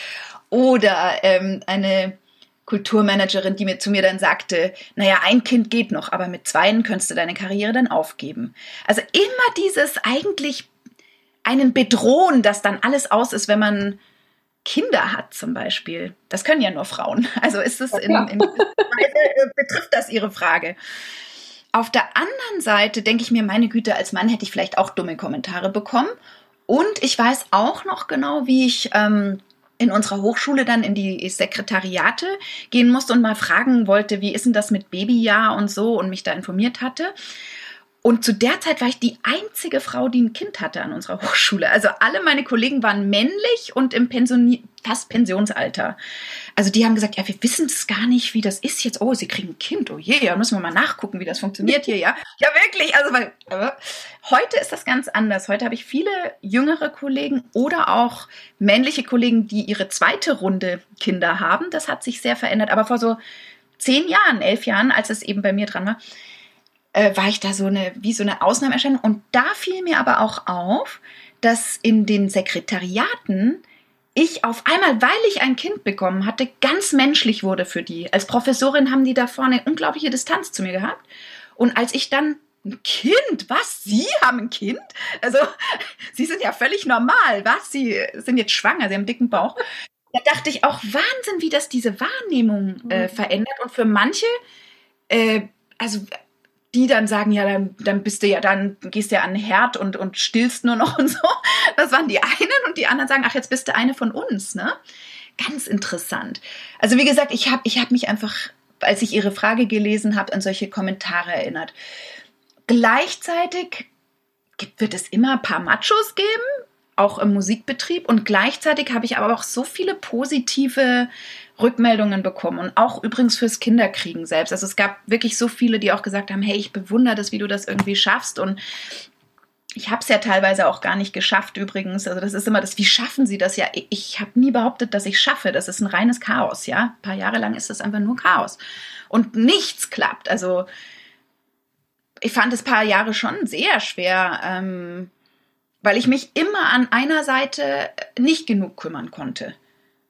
Oder ähm, eine Kulturmanagerin, die mir zu mir dann sagte, naja, ein Kind geht noch, aber mit zweien könntest du deine Karriere dann aufgeben. Also immer dieses eigentlich einen bedrohen, dass dann alles aus ist, wenn man Kinder hat zum Beispiel. Das können ja nur Frauen. Also ist es in, in Weise, betrifft das Ihre Frage. Auf der anderen Seite denke ich mir, meine Güte, als Mann hätte ich vielleicht auch dumme Kommentare bekommen. Und ich weiß auch noch genau, wie ich ähm, in unserer Hochschule dann in die Sekretariate gehen musste und mal fragen wollte, wie ist denn das mit Babyjahr und so und mich da informiert hatte. Und zu der Zeit war ich die einzige Frau, die ein Kind hatte an unserer Hochschule. Also alle meine Kollegen waren männlich und im Pensioni fast Pensionsalter. Also die haben gesagt, ja, wir wissen es gar nicht, wie das ist jetzt. Oh, sie kriegen ein Kind. Oh je, da müssen wir mal nachgucken, wie das funktioniert hier, ja. Ja, wirklich. Also weil, heute ist das ganz anders. Heute habe ich viele jüngere Kollegen oder auch männliche Kollegen, die ihre zweite Runde Kinder haben. Das hat sich sehr verändert. Aber vor so zehn Jahren, elf Jahren, als es eben bei mir dran war, äh, war ich da so eine, wie so eine Ausnahmeerscheinung. Und da fiel mir aber auch auf, dass in den Sekretariaten ich auf einmal, weil ich ein Kind bekommen hatte, ganz menschlich wurde für die. Als Professorin haben die da vorne unglaubliche Distanz zu mir gehabt. Und als ich dann ein Kind? Was? Sie haben ein Kind? Also, Sie sind ja völlig normal. Was? Sie sind jetzt schwanger, Sie haben einen dicken Bauch. Da dachte ich auch, Wahnsinn, wie das diese Wahrnehmung äh, mhm. verändert. Und für manche, äh, also die dann sagen, ja, dann, dann bist du ja, dann gehst du ja an den Herd und, und stillst nur noch und so. Das waren die einen und die anderen sagen, ach, jetzt bist du eine von uns, ne? Ganz interessant. Also wie gesagt, ich habe ich hab mich einfach, als ich Ihre Frage gelesen habe, an solche Kommentare erinnert. Gleichzeitig wird es immer ein paar Machos geben, auch im Musikbetrieb. Und gleichzeitig habe ich aber auch so viele positive Rückmeldungen bekommen und auch übrigens fürs Kinderkriegen selbst. Also es gab wirklich so viele, die auch gesagt haben, hey, ich bewundere das, wie du das irgendwie schaffst und ich habe es ja teilweise auch gar nicht geschafft übrigens. Also das ist immer das, wie schaffen Sie das? Ja, ich habe nie behauptet, dass ich schaffe. Das ist ein reines Chaos, ja. Ein paar Jahre lang ist das einfach nur Chaos. Und nichts klappt. Also ich fand es paar Jahre schon sehr schwer, ähm, weil ich mich immer an einer Seite nicht genug kümmern konnte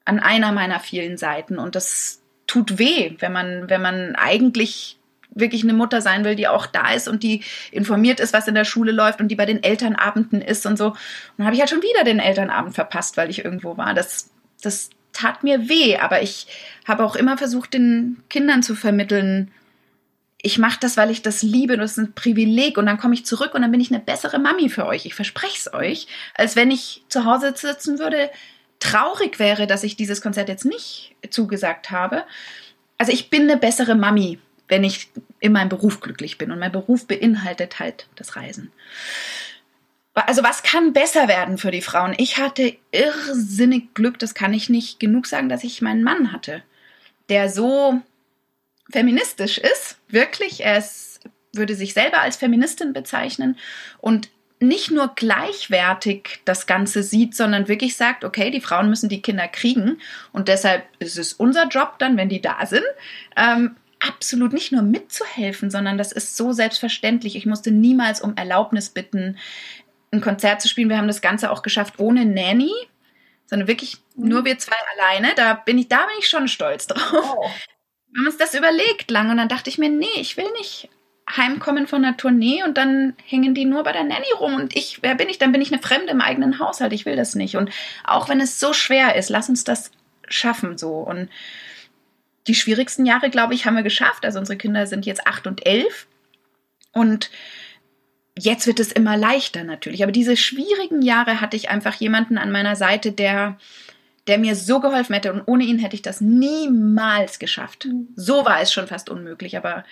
an einer meiner vielen Seiten. Und das tut weh, wenn man, wenn man eigentlich wirklich eine Mutter sein will, die auch da ist und die informiert ist, was in der Schule läuft und die bei den Elternabenden ist und so. Und dann habe ich halt schon wieder den Elternabend verpasst, weil ich irgendwo war. Das, das tat mir weh, aber ich habe auch immer versucht, den Kindern zu vermitteln, ich mache das, weil ich das liebe, das ist ein Privileg und dann komme ich zurück und dann bin ich eine bessere Mami für euch. Ich verspreche es euch, als wenn ich zu Hause sitzen würde, traurig wäre, dass ich dieses Konzert jetzt nicht zugesagt habe. Also ich bin eine bessere Mami, wenn ich in meinem Beruf glücklich bin. Und mein Beruf beinhaltet halt das Reisen. Also was kann besser werden für die Frauen? Ich hatte irrsinnig Glück, das kann ich nicht genug sagen, dass ich meinen Mann hatte, der so feministisch ist, wirklich. Er ist, würde sich selber als Feministin bezeichnen und nicht nur gleichwertig das Ganze sieht, sondern wirklich sagt, okay, die Frauen müssen die Kinder kriegen und deshalb ist es unser Job dann, wenn die da sind, ähm, absolut nicht nur mitzuhelfen, sondern das ist so selbstverständlich. Ich musste niemals um Erlaubnis bitten, ein Konzert zu spielen. Wir haben das Ganze auch geschafft ohne Nanny, sondern wirklich mhm. nur wir zwei alleine. Da bin ich, da bin ich schon stolz drauf. Oh. Wir haben uns das überlegt lang und dann dachte ich mir, nee, ich will nicht heimkommen von einer Tournee und dann hängen die nur bei der Nanny rum und ich, wer bin ich? Dann bin ich eine Fremde im eigenen Haushalt. Ich will das nicht. Und auch wenn es so schwer ist, lass uns das schaffen so. Und die schwierigsten Jahre, glaube ich, haben wir geschafft. Also unsere Kinder sind jetzt acht und elf und jetzt wird es immer leichter natürlich. Aber diese schwierigen Jahre hatte ich einfach jemanden an meiner Seite, der der mir so geholfen hätte und ohne ihn hätte ich das niemals geschafft. Mhm. So war es schon fast unmöglich, aber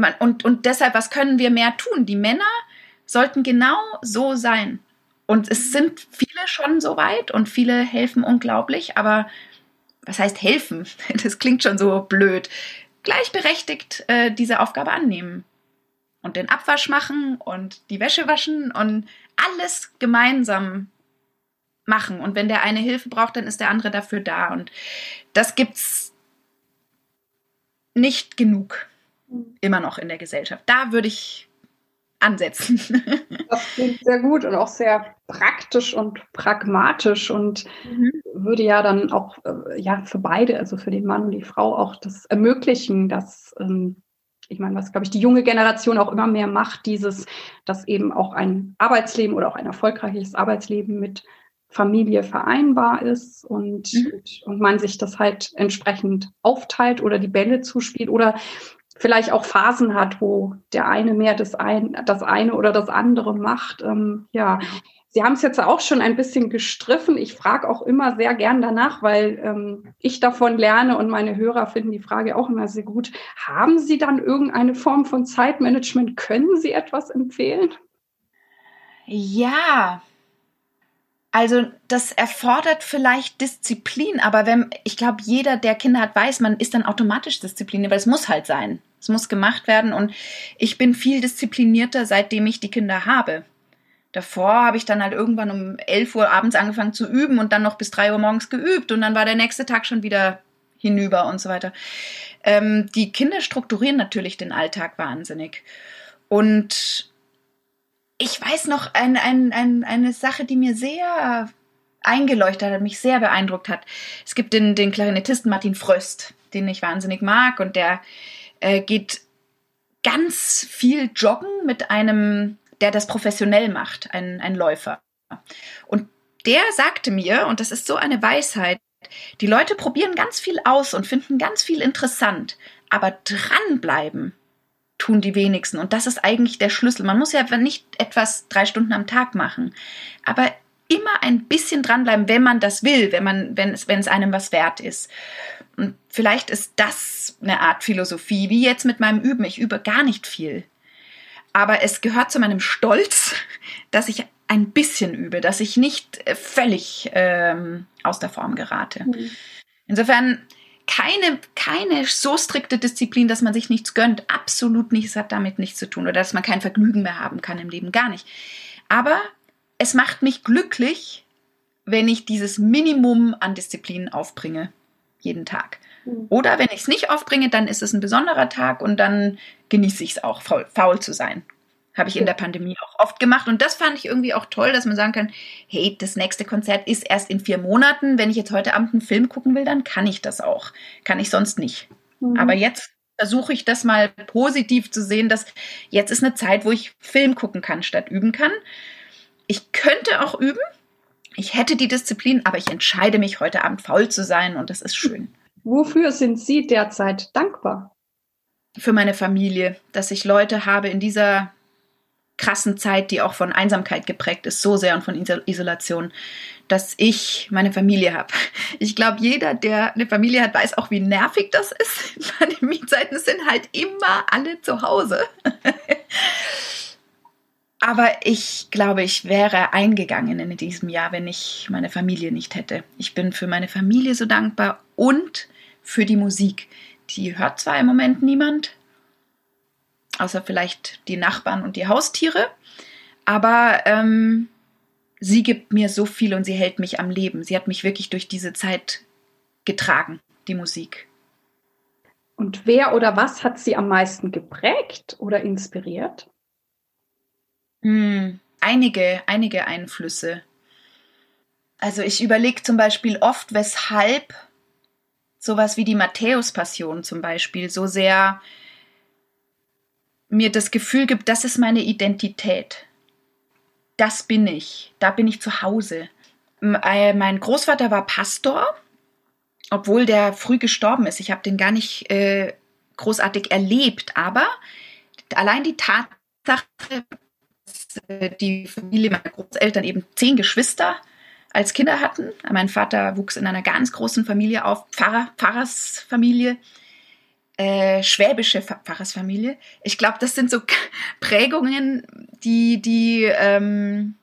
man, und, und deshalb, was können wir mehr tun? Die Männer sollten genau so sein. Und es sind viele schon so weit und viele helfen unglaublich, aber was heißt helfen? Das klingt schon so blöd. Gleichberechtigt äh, diese Aufgabe annehmen und den Abwasch machen und die Wäsche waschen und alles gemeinsam machen. Und wenn der eine Hilfe braucht, dann ist der andere dafür da. Und das gibt's nicht genug immer noch in der Gesellschaft. Da würde ich ansetzen. Das klingt sehr gut und auch sehr praktisch und pragmatisch und mhm. würde ja dann auch äh, ja für beide, also für den Mann und die Frau auch das ermöglichen, dass ähm, ich meine, was glaube ich die junge Generation auch immer mehr macht, dieses, dass eben auch ein Arbeitsleben oder auch ein erfolgreiches Arbeitsleben mit Familie vereinbar ist und, mhm. und, man sich das halt entsprechend aufteilt oder die Bälle zuspielt oder vielleicht auch Phasen hat, wo der eine mehr das, ein, das eine oder das andere macht. Ähm, ja, Sie haben es jetzt auch schon ein bisschen gestriffen. Ich frage auch immer sehr gern danach, weil ähm, ich davon lerne und meine Hörer finden die Frage auch immer sehr gut. Haben Sie dann irgendeine Form von Zeitmanagement? Können Sie etwas empfehlen? Ja, also das erfordert vielleicht Disziplin, aber wenn ich glaube, jeder, der Kinder hat, weiß, man ist dann automatisch diszipliniert, weil es muss halt sein. Es muss gemacht werden und ich bin viel disziplinierter, seitdem ich die Kinder habe. Davor habe ich dann halt irgendwann um 11 Uhr abends angefangen zu üben und dann noch bis 3 Uhr morgens geübt und dann war der nächste Tag schon wieder hinüber und so weiter. Ähm, die Kinder strukturieren natürlich den Alltag wahnsinnig. Und ich weiß noch ein, ein, ein, eine Sache, die mir sehr eingeleuchtet hat, mich sehr beeindruckt hat. Es gibt den, den Klarinettisten Martin Fröst, den ich wahnsinnig mag und der äh, geht ganz viel joggen mit einem, der das professionell macht, ein, ein Läufer. Und der sagte mir, und das ist so eine Weisheit, die Leute probieren ganz viel aus und finden ganz viel interessant, aber dranbleiben tun die wenigsten. Und das ist eigentlich der Schlüssel. Man muss ja nicht etwas drei Stunden am Tag machen, aber immer ein bisschen dranbleiben, wenn man das will, wenn man, wenn es, wenn es einem was wert ist. Und vielleicht ist das eine Art Philosophie, wie jetzt mit meinem Üben. Ich übe gar nicht viel. Aber es gehört zu meinem Stolz, dass ich ein bisschen übe, dass ich nicht äh, völlig ähm, aus der Form gerate. Mhm. Insofern keine, keine so strikte Disziplin, dass man sich nichts gönnt. Absolut nichts hat damit nichts zu tun oder dass man kein Vergnügen mehr haben kann im Leben. Gar nicht. Aber es macht mich glücklich, wenn ich dieses Minimum an Disziplin aufbringe. Jeden Tag. Mhm. Oder wenn ich es nicht aufbringe, dann ist es ein besonderer Tag und dann genieße ich es auch, faul, faul zu sein. Habe ich in der Pandemie auch oft gemacht. Und das fand ich irgendwie auch toll, dass man sagen kann, hey, das nächste Konzert ist erst in vier Monaten. Wenn ich jetzt heute Abend einen Film gucken will, dann kann ich das auch. Kann ich sonst nicht. Mhm. Aber jetzt versuche ich das mal positiv zu sehen, dass jetzt ist eine Zeit, wo ich Film gucken kann statt üben kann. Ich könnte auch üben. Ich hätte die Disziplin, aber ich entscheide mich heute Abend faul zu sein und das ist schön. Wofür sind Sie derzeit dankbar? Für meine Familie, dass ich Leute habe in dieser krassen Zeit, die auch von Einsamkeit geprägt ist, so sehr und von Isolation, dass ich meine Familie habe. Ich glaube, jeder, der eine Familie hat, weiß auch, wie nervig das ist. Pandemiezeiten sind halt immer alle zu Hause. Aber ich glaube, ich wäre eingegangen in diesem Jahr, wenn ich meine Familie nicht hätte. Ich bin für meine Familie so dankbar und für die Musik. Die hört zwar im Moment niemand, außer vielleicht die Nachbarn und die Haustiere. Aber ähm, sie gibt mir so viel und sie hält mich am Leben. Sie hat mich wirklich durch diese Zeit getragen, die Musik. Und wer oder was hat sie am meisten geprägt oder inspiriert? Hm, einige, einige Einflüsse. Also ich überlege zum Beispiel oft, weshalb sowas wie die Matthäus-Passion zum Beispiel so sehr mir das Gefühl gibt, das ist meine Identität. Das bin ich. Da bin ich zu Hause. Äh, mein Großvater war Pastor, obwohl der früh gestorben ist. Ich habe den gar nicht äh, großartig erlebt, aber allein die Tatsache, die Familie meiner Großeltern eben zehn Geschwister als Kinder hatten. Mein Vater wuchs in einer ganz großen Familie auf, Pfarrer, Pfarrersfamilie, äh, schwäbische Pfarrersfamilie. Ich glaube, das sind so Prägungen, die, die, ähm,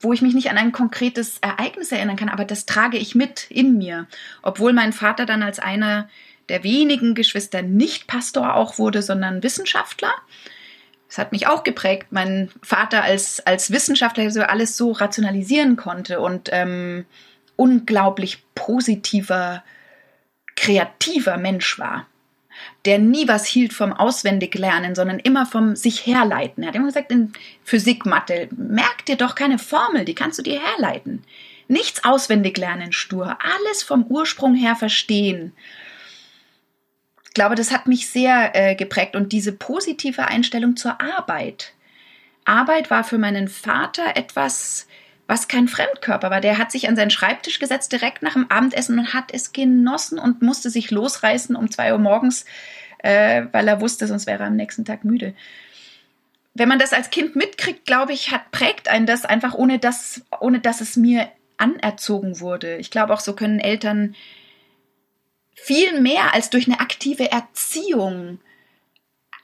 wo ich mich nicht an ein konkretes Ereignis erinnern kann, aber das trage ich mit in mir. Obwohl mein Vater dann als einer der wenigen Geschwister nicht Pastor auch wurde, sondern Wissenschaftler. Das hat mich auch geprägt. Mein Vater als, als Wissenschaftler so alles so rationalisieren konnte und ähm, unglaublich positiver, kreativer Mensch war der nie was hielt vom Auswendiglernen, sondern immer vom sich herleiten. Er hat immer gesagt, in Physik, Mathe, merk dir doch keine Formel, die kannst du dir herleiten. Nichts auswendig lernen, stur, alles vom Ursprung her verstehen. Ich glaube, das hat mich sehr äh, geprägt und diese positive Einstellung zur Arbeit. Arbeit war für meinen Vater etwas, was kein Fremdkörper war. Der hat sich an seinen Schreibtisch gesetzt direkt nach dem Abendessen und hat es genossen und musste sich losreißen um zwei Uhr morgens, äh, weil er wusste, sonst wäre er am nächsten Tag müde. Wenn man das als Kind mitkriegt, glaube ich, hat, prägt einen das einfach, ohne dass, ohne dass es mir anerzogen wurde. Ich glaube, auch so können Eltern viel mehr als durch eine aktive Erziehung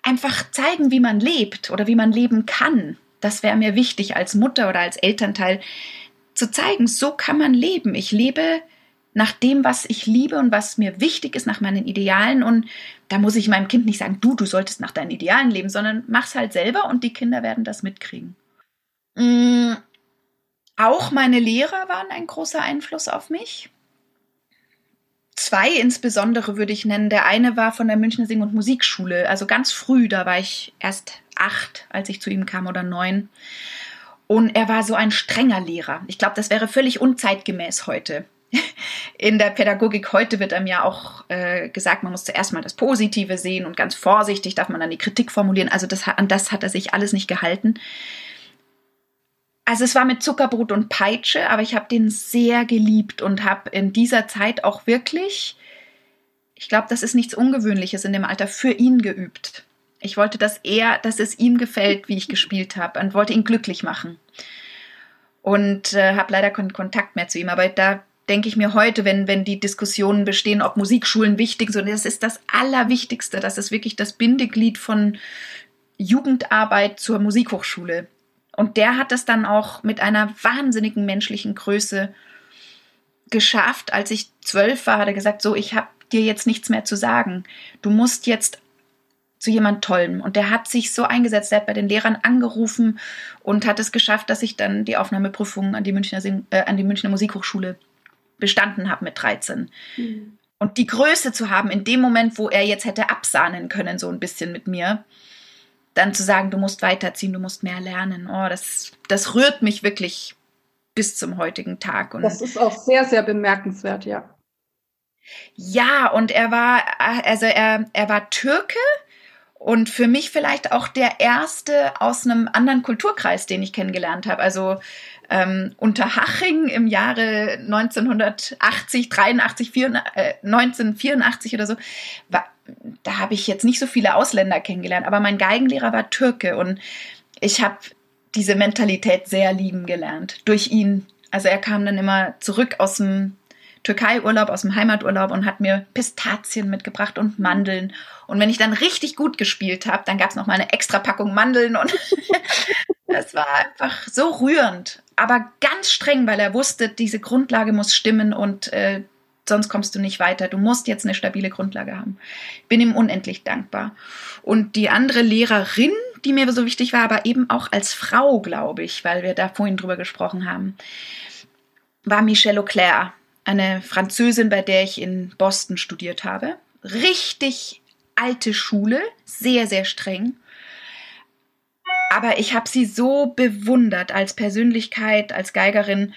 einfach zeigen, wie man lebt oder wie man leben kann. Das wäre mir wichtig als Mutter oder als Elternteil zu zeigen, so kann man leben. Ich lebe nach dem, was ich liebe und was mir wichtig ist, nach meinen Idealen. Und da muss ich meinem Kind nicht sagen, du, du solltest nach deinen Idealen leben, sondern mach's halt selber und die Kinder werden das mitkriegen. Mhm. Auch meine Lehrer waren ein großer Einfluss auf mich. Zwei insbesondere würde ich nennen. Der eine war von der Münchner Sing- und Musikschule, also ganz früh, da war ich erst acht, als ich zu ihm kam oder neun. Und er war so ein strenger Lehrer. Ich glaube, das wäre völlig unzeitgemäß heute. In der Pädagogik heute wird einem ja auch äh, gesagt, man muss zuerst mal das Positive sehen und ganz vorsichtig darf man dann die Kritik formulieren. Also das, an das hat er sich alles nicht gehalten. Also es war mit Zuckerbrot und Peitsche, aber ich habe den sehr geliebt und habe in dieser Zeit auch wirklich, ich glaube, das ist nichts Ungewöhnliches in dem Alter, für ihn geübt. Ich wollte, dass er, dass es ihm gefällt, wie ich gespielt habe und wollte ihn glücklich machen. Und äh, habe leider keinen Kontakt mehr zu ihm. Aber da denke ich mir heute, wenn, wenn die Diskussionen bestehen, ob Musikschulen wichtig sind, das ist das Allerwichtigste. Das ist wirklich das Bindeglied von Jugendarbeit zur Musikhochschule. Und der hat das dann auch mit einer wahnsinnigen menschlichen Größe geschafft. Als ich zwölf war, hat er gesagt, so, ich habe dir jetzt nichts mehr zu sagen. Du musst jetzt zu jemand Tollem. Und der hat sich so eingesetzt, der hat bei den Lehrern angerufen und hat es geschafft, dass ich dann die Aufnahmeprüfung an die Münchner, äh, an die Münchner Musikhochschule bestanden habe mit 13. Mhm. Und die Größe zu haben in dem Moment, wo er jetzt hätte absahnen können, so ein bisschen mit mir, dann zu sagen, du musst weiterziehen, du musst mehr lernen. Oh, das, das rührt mich wirklich bis zum heutigen Tag. Und das ist auch sehr, sehr bemerkenswert, ja. Ja, und er war, also er, er war Türke, und für mich vielleicht auch der erste aus einem anderen Kulturkreis, den ich kennengelernt habe. Also ähm, Unterhaching im Jahre 1980, 83, 84, äh, 1984 oder so, war, da habe ich jetzt nicht so viele Ausländer kennengelernt, aber mein Geigenlehrer war Türke und ich habe diese Mentalität sehr lieben gelernt durch ihn. Also er kam dann immer zurück aus dem Türkei-Urlaub, aus dem Heimaturlaub und hat mir Pistazien mitgebracht und Mandeln. Und wenn ich dann richtig gut gespielt habe, dann gab es noch mal eine extra Packung Mandeln und das war einfach so rührend, aber ganz streng, weil er wusste, diese Grundlage muss stimmen und äh, sonst kommst du nicht weiter. Du musst jetzt eine stabile Grundlage haben. Ich bin ihm unendlich dankbar. Und die andere Lehrerin, die mir so wichtig war, aber eben auch als Frau, glaube ich, weil wir da vorhin drüber gesprochen haben, war Michelle Auclair eine Französin, bei der ich in Boston studiert habe. Richtig alte Schule, sehr, sehr streng. Aber ich habe sie so bewundert als Persönlichkeit, als Geigerin.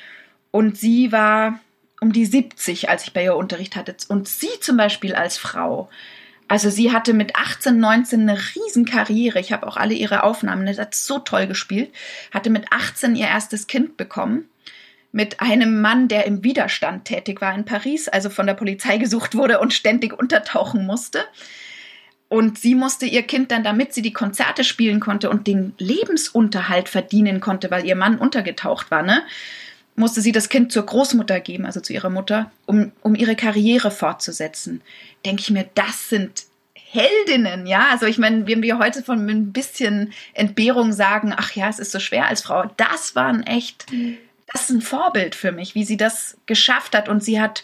Und sie war um die 70, als ich bei ihr Unterricht hatte. Und sie zum Beispiel als Frau Also sie hatte mit 18, 19 eine Riesenkarriere. Ich habe auch alle ihre Aufnahmen. Das hat so toll gespielt. Hatte mit 18 ihr erstes Kind bekommen. Mit einem Mann, der im Widerstand tätig war in Paris, also von der Polizei gesucht wurde und ständig untertauchen musste. Und sie musste ihr Kind dann, damit sie die Konzerte spielen konnte und den Lebensunterhalt verdienen konnte, weil ihr Mann untergetaucht war, ne? Musste sie das Kind zur Großmutter geben, also zu ihrer Mutter, um, um ihre Karriere fortzusetzen. Denke ich mir, das sind Heldinnen, ja. Also ich meine, wenn wir heute von ein bisschen Entbehrung sagen, ach ja, es ist so schwer als Frau, das waren echt, das ist ein Vorbild für mich, wie sie das geschafft hat. Und sie hat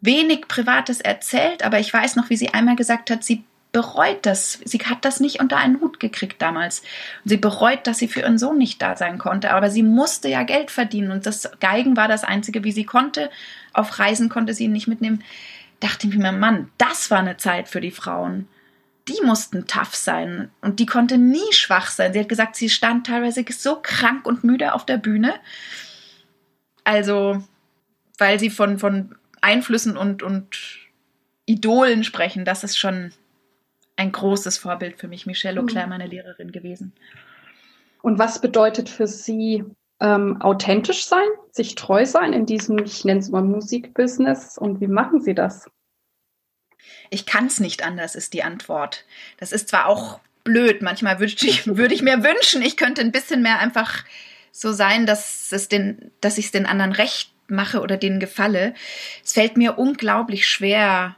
wenig Privates erzählt, aber ich weiß noch, wie sie einmal gesagt hat, sie bereut das. Sie hat das nicht unter einen Hut gekriegt damals. Und sie bereut, dass sie für ihren Sohn nicht da sein konnte. Aber sie musste ja Geld verdienen und das Geigen war das Einzige, wie sie konnte. Auf Reisen konnte sie ihn nicht mitnehmen. Dachte ich mir, Mann, das war eine Zeit für die Frauen. Die mussten tough sein und die konnte nie schwach sein. Sie hat gesagt, sie stand teilweise so krank und müde auf der Bühne. Also, weil sie von, von Einflüssen und, und Idolen sprechen, das ist schon ein großes Vorbild für mich, Michelle Auclair, mhm. meine Lehrerin gewesen. Und was bedeutet für Sie ähm, authentisch sein, sich treu sein in diesem, ich nenne es mal Musikbusiness? Und wie machen Sie das? Ich kann es nicht anders, ist die Antwort. Das ist zwar auch blöd, manchmal würde ich, würd ich mir wünschen, ich könnte ein bisschen mehr einfach so sein, dass es den, dass ich es den anderen recht mache oder denen gefalle. Es fällt mir unglaublich schwer,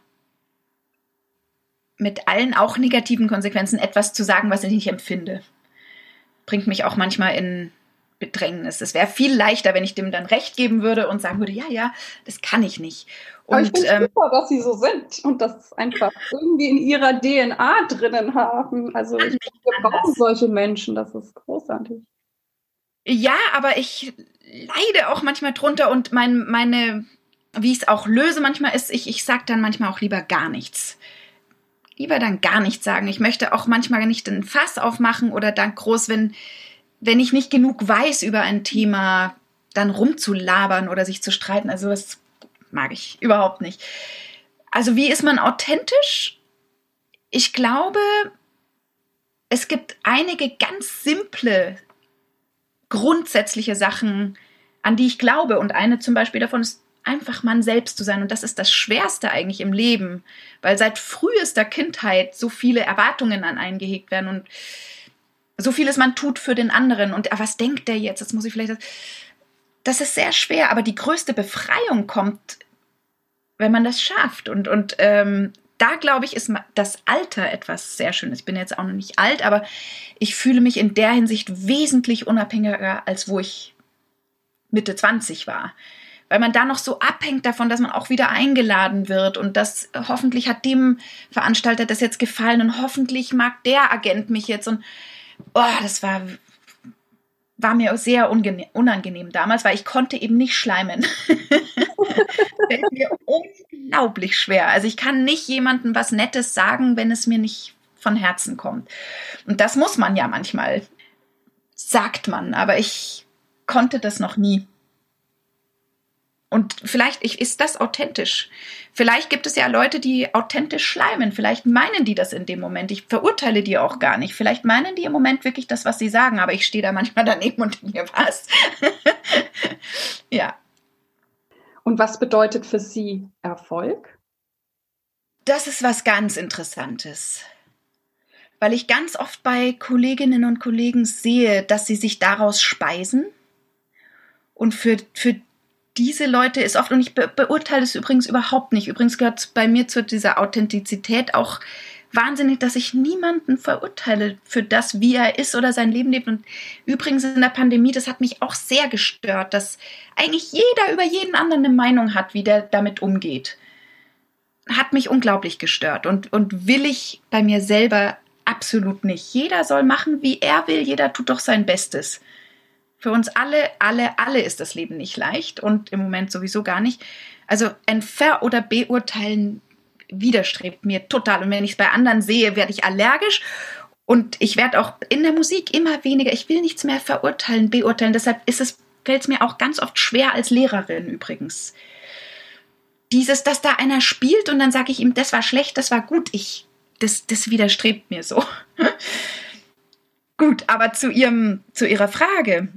mit allen auch negativen Konsequenzen etwas zu sagen, was ich nicht empfinde. Bringt mich auch manchmal in Bedrängnis. Es wäre viel leichter, wenn ich dem dann recht geben würde und sagen würde, ja, ja, das kann ich nicht. Und, Aber ich finde ähm, super, dass sie so sind und das einfach irgendwie in ihrer DNA drinnen haben. Also ich, wir brauchen solche Menschen, das ist großartig. Ja, aber ich leide auch manchmal drunter und mein, meine, wie ich es auch löse manchmal ist, ich, ich sage dann manchmal auch lieber gar nichts lieber dann gar nichts sagen. Ich möchte auch manchmal nicht ein Fass aufmachen oder dann groß, wenn, wenn ich nicht genug weiß über ein Thema, dann rumzulabern oder sich zu streiten. Also das mag ich überhaupt nicht. Also wie ist man authentisch? Ich glaube, es gibt einige ganz simple, grundsätzliche Sachen, an die ich glaube. Und eine zum Beispiel davon ist einfach man selbst zu sein. Und das ist das Schwerste eigentlich im Leben, weil seit frühester Kindheit so viele Erwartungen an einen gehegt werden und so vieles man tut für den anderen. Und ah, was denkt der jetzt? Das muss ich vielleicht. Das ist sehr schwer, aber die größte Befreiung kommt, wenn man das schafft. Und, und ähm, da glaube ich, ist das Alter etwas sehr Schönes. Ich bin jetzt auch noch nicht alt, aber ich fühle mich in der Hinsicht wesentlich unabhängiger, als wo ich Mitte 20 war weil man da noch so abhängt davon, dass man auch wieder eingeladen wird und das hoffentlich hat dem Veranstalter das jetzt gefallen und hoffentlich mag der Agent mich jetzt und oh, das war war mir sehr unangenehm damals, weil ich konnte eben nicht schleimen. Fällt mir unglaublich schwer. Also ich kann nicht jemandem was Nettes sagen, wenn es mir nicht von Herzen kommt. Und das muss man ja manchmal, sagt man, aber ich konnte das noch nie. Und vielleicht ist das authentisch. Vielleicht gibt es ja Leute, die authentisch schleimen. Vielleicht meinen die das in dem Moment. Ich verurteile die auch gar nicht. Vielleicht meinen die im Moment wirklich das, was sie sagen. Aber ich stehe da manchmal daneben und mir was. ja. Und was bedeutet für Sie Erfolg? Das ist was ganz Interessantes. Weil ich ganz oft bei Kolleginnen und Kollegen sehe, dass sie sich daraus speisen. Und für, für diese Leute ist oft, und ich be beurteile es übrigens überhaupt nicht. Übrigens gehört bei mir zu dieser Authentizität auch wahnsinnig, dass ich niemanden verurteile für das, wie er ist oder sein Leben lebt. Und übrigens in der Pandemie, das hat mich auch sehr gestört, dass eigentlich jeder über jeden anderen eine Meinung hat, wie der damit umgeht. Hat mich unglaublich gestört und, und will ich bei mir selber absolut nicht. Jeder soll machen, wie er will, jeder tut doch sein Bestes. Für uns alle, alle, alle ist das Leben nicht leicht und im Moment sowieso gar nicht. Also ein Ver- oder Beurteilen widerstrebt mir total. Und wenn ich es bei anderen sehe, werde ich allergisch. Und ich werde auch in der Musik immer weniger. Ich will nichts mehr verurteilen, beurteilen. Deshalb ist es, fällt es mir auch ganz oft schwer als Lehrerin übrigens. Dieses, dass da einer spielt und dann sage ich ihm, das war schlecht, das war gut. Ich das, das widerstrebt mir so. Gut, aber zu, ihrem, zu Ihrer Frage,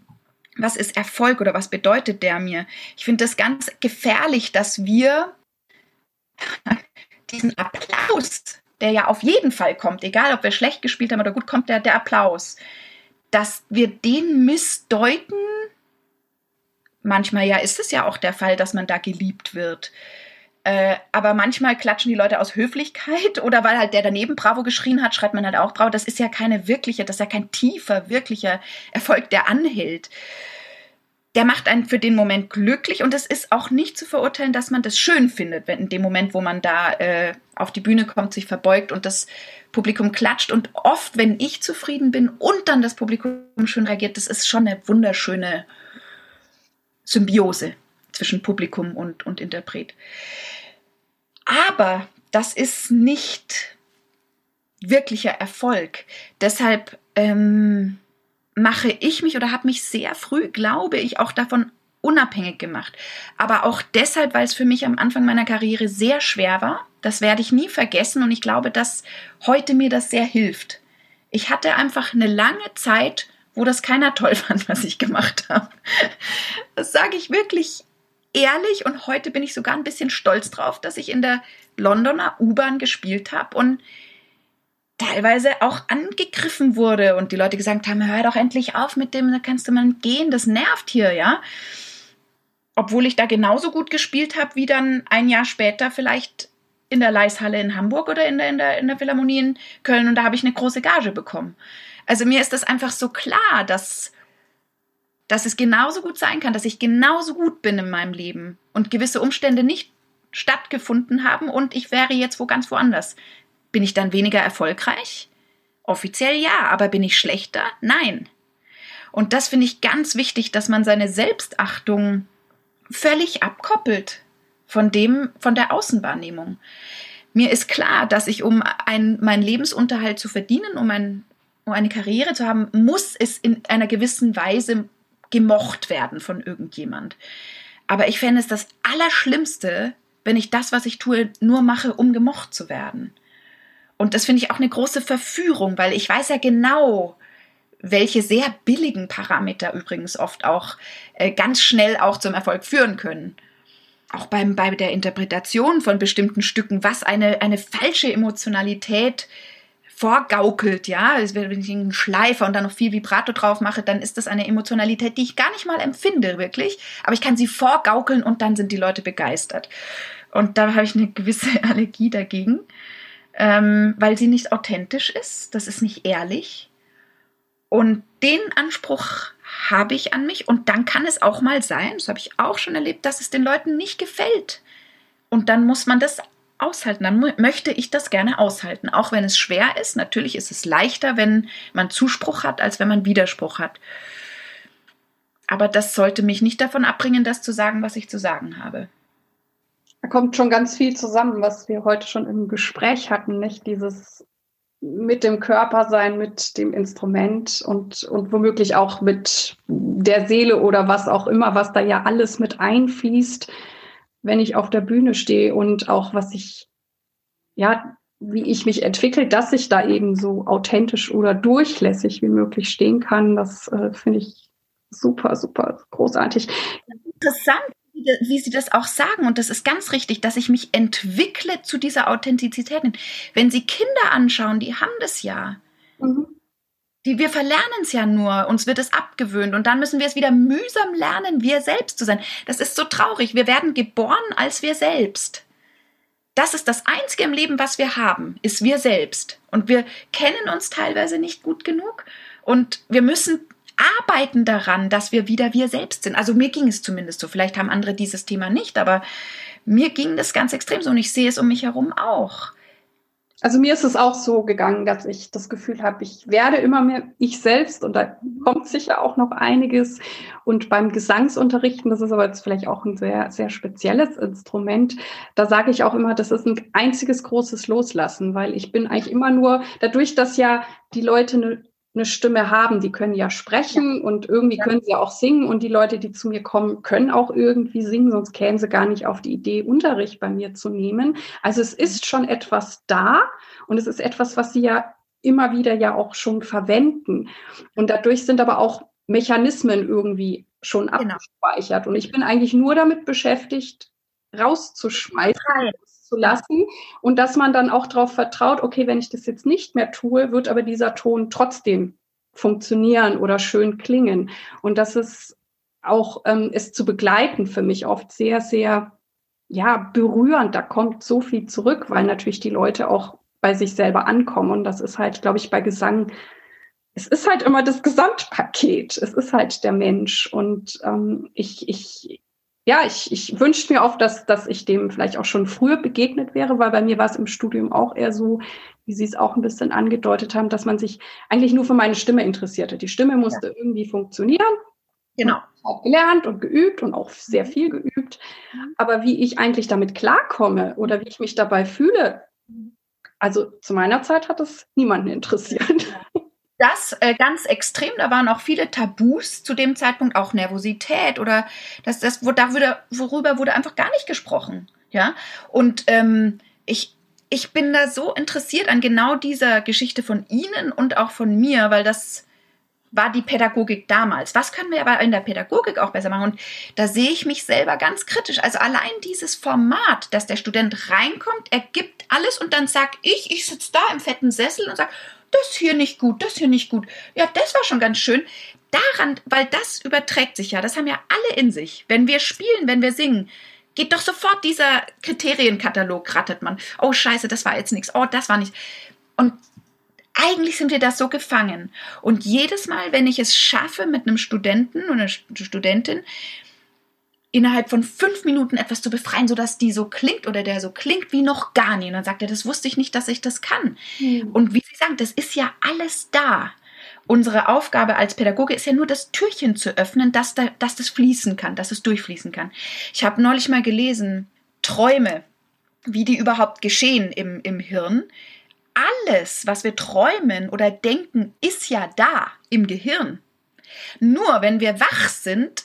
was ist Erfolg oder was bedeutet der mir? Ich finde das ganz gefährlich, dass wir diesen Applaus, der ja auf jeden Fall kommt, egal ob wir schlecht gespielt haben oder gut, kommt der, der Applaus, dass wir den missdeuten. Manchmal ja ist es ja auch der Fall, dass man da geliebt wird. Äh, aber manchmal klatschen die Leute aus Höflichkeit oder weil halt der daneben Bravo geschrien hat, schreibt man halt auch Bravo. Das ist ja keine wirkliche, das ist ja kein tiefer, wirklicher Erfolg, der anhält. Der macht einen für den Moment glücklich und es ist auch nicht zu verurteilen, dass man das schön findet, wenn in dem Moment, wo man da äh, auf die Bühne kommt, sich verbeugt und das Publikum klatscht. Und oft, wenn ich zufrieden bin und dann das Publikum schön reagiert, das ist schon eine wunderschöne Symbiose zwischen Publikum und, und Interpret. Aber das ist nicht wirklicher Erfolg. Deshalb ähm, mache ich mich oder habe mich sehr früh, glaube ich, auch davon unabhängig gemacht. Aber auch deshalb, weil es für mich am Anfang meiner Karriere sehr schwer war. Das werde ich nie vergessen und ich glaube, dass heute mir das sehr hilft. Ich hatte einfach eine lange Zeit, wo das keiner toll fand, was ich gemacht habe. Das sage ich wirklich ehrlich und heute bin ich sogar ein bisschen stolz drauf, dass ich in der Londoner U-Bahn gespielt habe und teilweise auch angegriffen wurde und die Leute gesagt haben, hör doch endlich auf mit dem, da kannst du mal gehen, das nervt hier, ja. Obwohl ich da genauso gut gespielt habe, wie dann ein Jahr später vielleicht in der Leishalle in Hamburg oder in der, in der, in der Philharmonie in Köln und da habe ich eine große Gage bekommen. Also mir ist das einfach so klar, dass dass es genauso gut sein kann, dass ich genauso gut bin in meinem Leben und gewisse Umstände nicht stattgefunden haben und ich wäre jetzt wo ganz woanders. Bin ich dann weniger erfolgreich? Offiziell ja, aber bin ich schlechter? Nein. Und das finde ich ganz wichtig, dass man seine Selbstachtung völlig abkoppelt von dem, von der Außenwahrnehmung. Mir ist klar, dass ich, um ein, meinen Lebensunterhalt zu verdienen, um, ein, um eine Karriere zu haben, muss es in einer gewissen Weise gemocht werden von irgendjemand. Aber ich fände es das Allerschlimmste, wenn ich das, was ich tue, nur mache, um gemocht zu werden. Und das finde ich auch eine große Verführung, weil ich weiß ja genau, welche sehr billigen Parameter übrigens oft auch äh, ganz schnell auch zum Erfolg führen können. Auch beim, bei der Interpretation von bestimmten Stücken, was eine, eine falsche Emotionalität vorgaukelt, ja, wenn ich einen Schleifer und dann noch viel Vibrato drauf mache, dann ist das eine Emotionalität, die ich gar nicht mal empfinde, wirklich. Aber ich kann sie vorgaukeln und dann sind die Leute begeistert. Und da habe ich eine gewisse Allergie dagegen, ähm, weil sie nicht authentisch ist, das ist nicht ehrlich. Und den Anspruch habe ich an mich und dann kann es auch mal sein, das habe ich auch schon erlebt, dass es den Leuten nicht gefällt. Und dann muss man das aushalten. Dann möchte ich das gerne aushalten, auch wenn es schwer ist. Natürlich ist es leichter, wenn man Zuspruch hat, als wenn man Widerspruch hat. Aber das sollte mich nicht davon abbringen, das zu sagen, was ich zu sagen habe. Da kommt schon ganz viel zusammen, was wir heute schon im Gespräch hatten, nicht? Dieses mit dem Körper sein, mit dem Instrument und, und womöglich auch mit der Seele oder was auch immer, was da ja alles mit einfließt wenn ich auf der Bühne stehe und auch was ich, ja, wie ich mich entwickle, dass ich da eben so authentisch oder durchlässig wie möglich stehen kann, das äh, finde ich super, super großartig. Interessant, wie Sie das auch sagen, und das ist ganz richtig, dass ich mich entwickle zu dieser Authentizität. Wenn Sie Kinder anschauen, die haben das ja. Mhm. Die, wir verlernen es ja nur, uns wird es abgewöhnt und dann müssen wir es wieder mühsam lernen, wir selbst zu sein. Das ist so traurig. Wir werden geboren als wir selbst. Das ist das Einzige im Leben, was wir haben, ist wir selbst. Und wir kennen uns teilweise nicht gut genug und wir müssen arbeiten daran, dass wir wieder wir selbst sind. Also mir ging es zumindest so. Vielleicht haben andere dieses Thema nicht, aber mir ging das ganz extrem so und ich sehe es um mich herum auch. Also mir ist es auch so gegangen, dass ich das Gefühl habe, ich werde immer mehr ich selbst und da kommt sicher auch noch einiges. Und beim Gesangsunterrichten, das ist aber jetzt vielleicht auch ein sehr, sehr spezielles Instrument, da sage ich auch immer, das ist ein einziges großes Loslassen, weil ich bin eigentlich immer nur, dadurch, dass ja die Leute eine eine Stimme haben. Die können ja sprechen und irgendwie ja. können sie auch singen. Und die Leute, die zu mir kommen, können auch irgendwie singen, sonst kämen sie gar nicht auf die Idee, Unterricht bei mir zu nehmen. Also es ist schon etwas da und es ist etwas, was sie ja immer wieder ja auch schon verwenden. Und dadurch sind aber auch Mechanismen irgendwie schon genau. abgespeichert. Und ich bin eigentlich nur damit beschäftigt, rauszuschmeißen, zu lassen und dass man dann auch darauf vertraut, okay, wenn ich das jetzt nicht mehr tue, wird aber dieser Ton trotzdem funktionieren oder schön klingen. Und das ist auch ähm, es zu begleiten für mich oft sehr, sehr ja, berührend. Da kommt so viel zurück, weil natürlich die Leute auch bei sich selber ankommen. Und das ist halt, glaube ich, bei Gesang, es ist halt immer das Gesamtpaket. Es ist halt der Mensch. Und ähm, ich, ich, ja, ich, ich wünschte mir oft, dass, dass ich dem vielleicht auch schon früher begegnet wäre, weil bei mir war es im Studium auch eher so, wie Sie es auch ein bisschen angedeutet haben, dass man sich eigentlich nur für meine Stimme interessierte. Die Stimme musste ja. irgendwie funktionieren. Genau. Auch gelernt und geübt und auch sehr viel geübt. Mhm. Aber wie ich eigentlich damit klarkomme oder wie ich mich dabei fühle, also zu meiner Zeit hat es niemanden interessiert. Das äh, ganz extrem, da waren auch viele Tabus zu dem Zeitpunkt, auch Nervosität oder das, das da wurde, worüber wurde einfach gar nicht gesprochen. Ja. Und ähm, ich, ich bin da so interessiert an genau dieser Geschichte von Ihnen und auch von mir, weil das war die Pädagogik damals. Was können wir aber in der Pädagogik auch besser machen? Und da sehe ich mich selber ganz kritisch. Also allein dieses Format, dass der Student reinkommt, er gibt alles und dann sag ich, ich sitze da im fetten Sessel und sag, das hier nicht gut, das hier nicht gut. Ja, das war schon ganz schön. Daran, weil das überträgt sich ja, das haben ja alle in sich. Wenn wir spielen, wenn wir singen, geht doch sofort dieser Kriterienkatalog, rattet man. Oh, scheiße, das war jetzt nichts. Oh, das war nicht. Und eigentlich sind wir da so gefangen. Und jedes Mal, wenn ich es schaffe, mit einem Studenten oder einer Studentin innerhalb von fünf Minuten etwas zu befreien, sodass die so klingt oder der so klingt wie noch gar nie. Und dann sagt er, das wusste ich nicht, dass ich das kann. Mhm. Und wie Sie sagen, das ist ja alles da. Unsere Aufgabe als Pädagoge ist ja nur, das Türchen zu öffnen, dass, da, dass das fließen kann, dass es durchfließen kann. Ich habe neulich mal gelesen, Träume, wie die überhaupt geschehen im, im Hirn alles, was wir träumen oder denken, ist ja da im Gehirn. Nur wenn wir wach sind,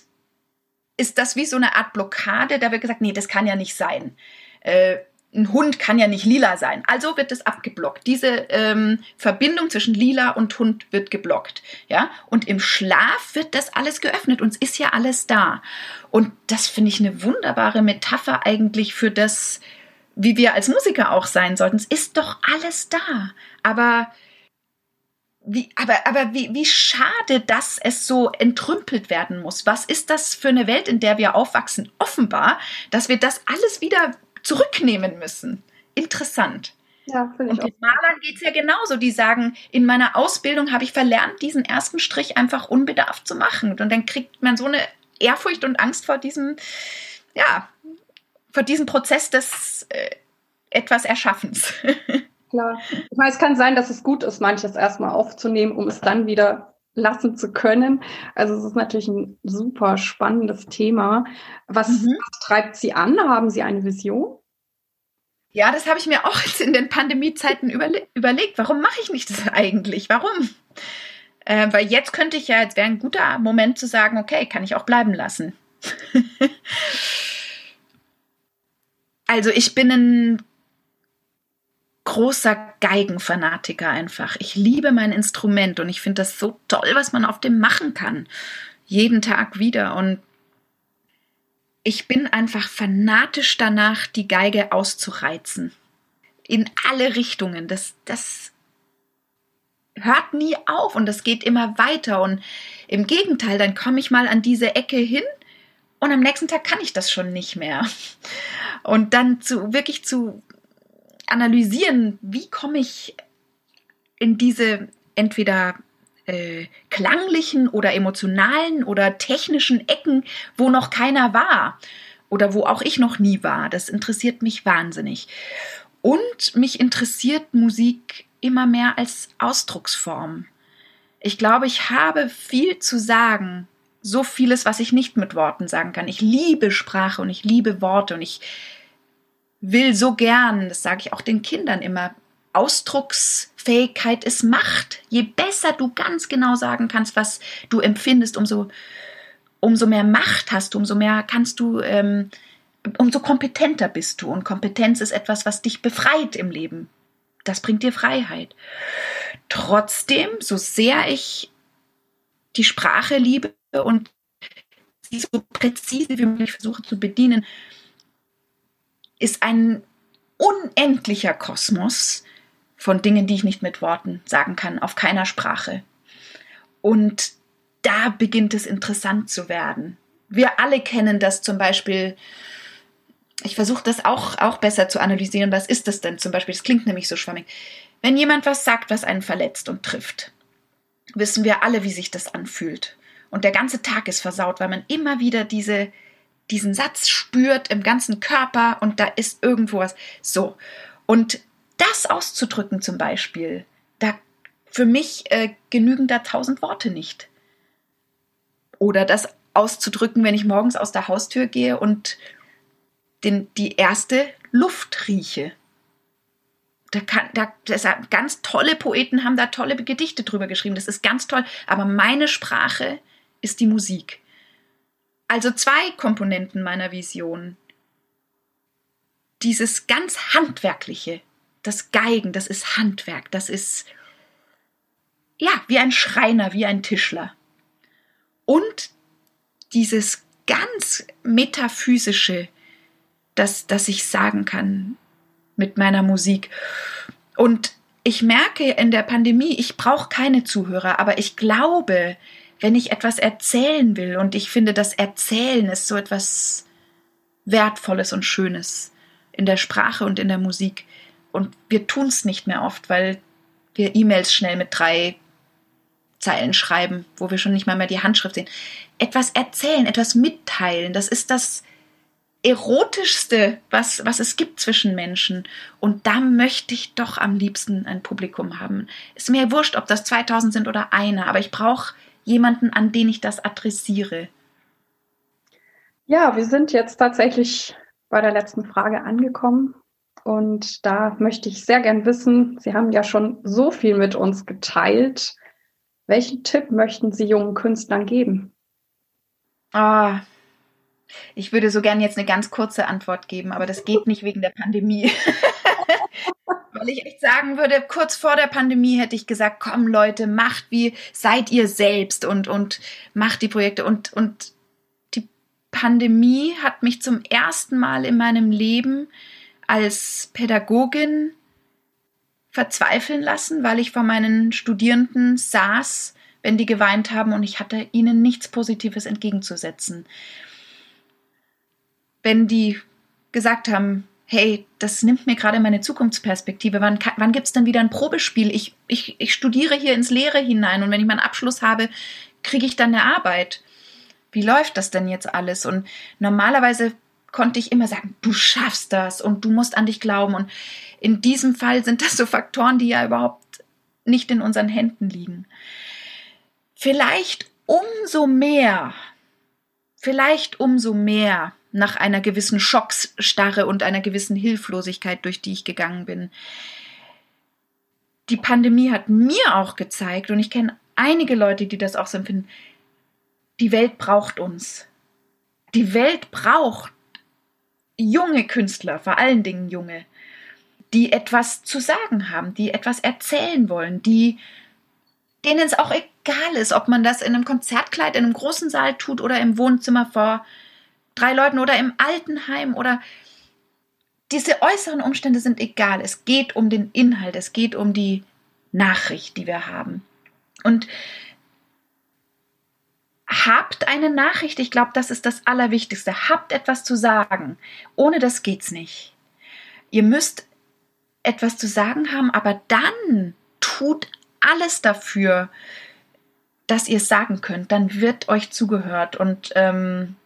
ist das wie so eine Art Blockade, da wird gesagt, nee, das kann ja nicht sein. Äh, ein Hund kann ja nicht lila sein. Also wird es abgeblockt. Diese ähm, Verbindung zwischen lila und Hund wird geblockt. Ja? Und im Schlaf wird das alles geöffnet. Uns ist ja alles da. Und das finde ich eine wunderbare Metapher eigentlich für das, wie wir als Musiker auch sein sollten. Es ist doch alles da. Aber wie, aber, aber wie, wie schade, dass es so entrümpelt werden muss. Was ist das für eine Welt, in der wir aufwachsen? Offenbar, dass wir das alles wieder zurücknehmen müssen. Interessant. Ja, finde ich. Und den Malern geht es ja genauso. Die sagen, in meiner Ausbildung habe ich verlernt, diesen ersten Strich einfach unbedarft zu machen. Und dann kriegt man so eine Ehrfurcht und Angst vor diesem, ja, vor diesem Prozess des äh, etwas Erschaffens. Klar. Ich meine, es kann sein, dass es gut ist, manches erstmal aufzunehmen, um es dann wieder lassen zu können. Also es ist natürlich ein super spannendes Thema. Was, mhm. was treibt Sie an? Haben Sie eine Vision? Ja, das habe ich mir auch jetzt in den Pandemiezeiten überle überlegt. Warum mache ich nicht das eigentlich? Warum? Äh, weil jetzt könnte ich ja, jetzt wäre ein guter Moment zu sagen, okay, kann ich auch bleiben lassen. also ich bin ein großer Geigenfanatiker einfach. Ich liebe mein Instrument und ich finde das so toll, was man auf dem machen kann. Jeden Tag wieder. Und ich bin einfach fanatisch danach, die Geige auszureizen. In alle Richtungen. Das, das hört nie auf und das geht immer weiter. Und im Gegenteil, dann komme ich mal an diese Ecke hin und am nächsten Tag kann ich das schon nicht mehr. Und dann zu wirklich zu analysieren, wie komme ich in diese entweder äh, klanglichen oder emotionalen oder technischen Ecken, wo noch keiner war oder wo auch ich noch nie war. Das interessiert mich wahnsinnig. Und mich interessiert Musik immer mehr als Ausdrucksform. Ich glaube, ich habe viel zu sagen. So vieles, was ich nicht mit Worten sagen kann. Ich liebe Sprache und ich liebe Worte und ich will so gern, das sage ich auch den Kindern immer, Ausdrucksfähigkeit ist Macht. Je besser du ganz genau sagen kannst, was du empfindest, umso, umso mehr Macht hast du, umso mehr kannst du, ähm, umso kompetenter bist du. Und Kompetenz ist etwas, was dich befreit im Leben. Das bringt dir Freiheit. Trotzdem, so sehr ich die Sprache liebe und sie so präzise wie möglich versuche zu bedienen, ist ein unendlicher Kosmos von Dingen, die ich nicht mit Worten sagen kann, auf keiner Sprache. Und da beginnt es interessant zu werden. Wir alle kennen das zum Beispiel. Ich versuche das auch, auch besser zu analysieren. Was ist das denn zum Beispiel? Das klingt nämlich so schwammig. Wenn jemand was sagt, was einen verletzt und trifft, wissen wir alle, wie sich das anfühlt. Und der ganze Tag ist versaut, weil man immer wieder diese, diesen Satz spürt im ganzen Körper und da ist irgendwo was. So. Und das auszudrücken zum Beispiel, da für mich äh, genügen da tausend Worte nicht. Oder das auszudrücken, wenn ich morgens aus der Haustür gehe und den, die erste Luft rieche. Da kann, da, das, ganz tolle Poeten haben da tolle Gedichte drüber geschrieben. Das ist ganz toll. Aber meine Sprache ist die Musik. Also zwei Komponenten meiner Vision. Dieses ganz handwerkliche, das Geigen, das ist Handwerk, das ist ja wie ein Schreiner, wie ein Tischler. Und dieses ganz metaphysische, das, das ich sagen kann mit meiner Musik. Und ich merke in der Pandemie, ich brauche keine Zuhörer, aber ich glaube, wenn ich etwas erzählen will, und ich finde, das Erzählen ist so etwas Wertvolles und Schönes in der Sprache und in der Musik, und wir tun es nicht mehr oft, weil wir E-Mails schnell mit drei Zeilen schreiben, wo wir schon nicht mal mehr die Handschrift sehen. Etwas erzählen, etwas mitteilen, das ist das erotischste, was, was es gibt zwischen Menschen. Und da möchte ich doch am liebsten ein Publikum haben. Ist mir wurscht, ob das 2000 sind oder einer, aber ich brauche jemanden, an den ich das adressiere. Ja, wir sind jetzt tatsächlich bei der letzten Frage angekommen. Und da möchte ich sehr gern wissen, Sie haben ja schon so viel mit uns geteilt. Welchen Tipp möchten Sie jungen Künstlern geben? Ah, ich würde so gern jetzt eine ganz kurze Antwort geben, aber das geht nicht wegen der Pandemie. Weil ich echt sagen würde, kurz vor der Pandemie hätte ich gesagt, komm Leute, macht wie, seid ihr selbst und, und macht die Projekte. Und, und die Pandemie hat mich zum ersten Mal in meinem Leben als Pädagogin verzweifeln lassen, weil ich vor meinen Studierenden saß, wenn die geweint haben und ich hatte ihnen nichts Positives entgegenzusetzen. Wenn die gesagt haben, hey, das nimmt mir gerade meine Zukunftsperspektive, wann, wann gibt es denn wieder ein Probespiel? Ich, ich, ich studiere hier ins Leere hinein und wenn ich meinen Abschluss habe, kriege ich dann eine Arbeit. Wie läuft das denn jetzt alles? Und normalerweise konnte ich immer sagen, du schaffst das und du musst an dich glauben. Und in diesem Fall sind das so Faktoren, die ja überhaupt nicht in unseren Händen liegen. Vielleicht umso mehr, vielleicht umso mehr nach einer gewissen Schocksstarre und einer gewissen Hilflosigkeit, durch die ich gegangen bin. Die Pandemie hat mir auch gezeigt, und ich kenne einige Leute, die das auch so empfinden, die Welt braucht uns. Die Welt braucht junge Künstler, vor allen Dingen junge, die etwas zu sagen haben, die etwas erzählen wollen, die denen es auch egal ist, ob man das in einem Konzertkleid in einem großen Saal tut oder im Wohnzimmer vor drei Leuten oder im Altenheim oder diese äußeren Umstände sind egal. Es geht um den Inhalt, es geht um die Nachricht, die wir haben. Und habt eine Nachricht. Ich glaube, das ist das Allerwichtigste. Habt etwas zu sagen. Ohne das geht's nicht. Ihr müsst etwas zu sagen haben, aber dann tut alles dafür, dass ihr es sagen könnt. Dann wird euch zugehört und ähm,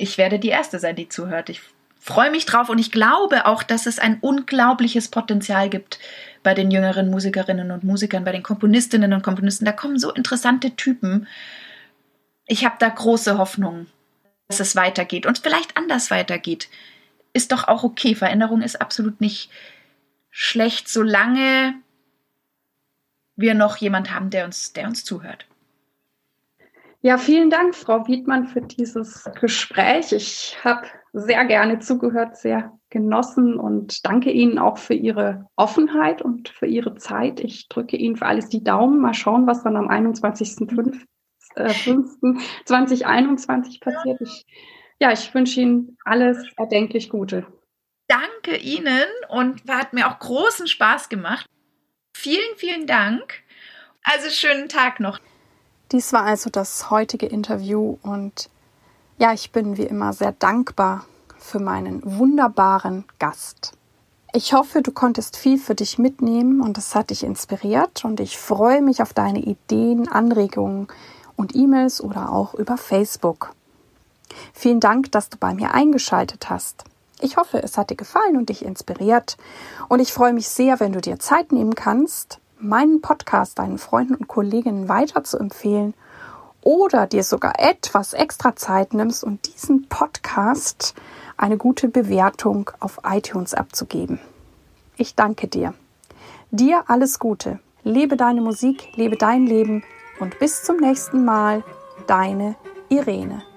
ich werde die Erste sein, die zuhört. Ich freue mich drauf und ich glaube auch, dass es ein unglaubliches Potenzial gibt bei den jüngeren Musikerinnen und Musikern, bei den Komponistinnen und Komponisten. Da kommen so interessante Typen ich habe da große Hoffnung, dass es weitergeht und vielleicht anders weitergeht. Ist doch auch okay. Veränderung ist absolut nicht schlecht, solange wir noch jemand haben, der uns, der uns zuhört. Ja, vielen Dank, Frau Wiedmann, für dieses Gespräch. Ich habe sehr gerne zugehört, sehr genossen und danke Ihnen auch für Ihre Offenheit und für Ihre Zeit. Ich drücke Ihnen für alles die Daumen. Mal schauen, was dann am 21.05.2021 äh, passiert. Ich, ja, ich wünsche Ihnen alles erdenklich Gute. Danke Ihnen und hat mir auch großen Spaß gemacht. Vielen, vielen Dank. Also schönen Tag noch. Dies war also das heutige Interview und ja, ich bin wie immer sehr dankbar für meinen wunderbaren Gast. Ich hoffe, du konntest viel für dich mitnehmen und es hat dich inspiriert und ich freue mich auf deine Ideen, Anregungen und E-Mails oder auch über Facebook. Vielen Dank, dass du bei mir eingeschaltet hast. Ich hoffe, es hat dir gefallen und dich inspiriert und ich freue mich sehr, wenn du dir Zeit nehmen kannst, meinen Podcast deinen Freunden und Kolleginnen weiter zu empfehlen oder dir sogar etwas extra Zeit nimmst und diesen Podcast eine gute Bewertung auf iTunes abzugeben. Ich danke dir. Dir alles Gute. Lebe deine Musik, lebe dein Leben und bis zum nächsten Mal, deine Irene.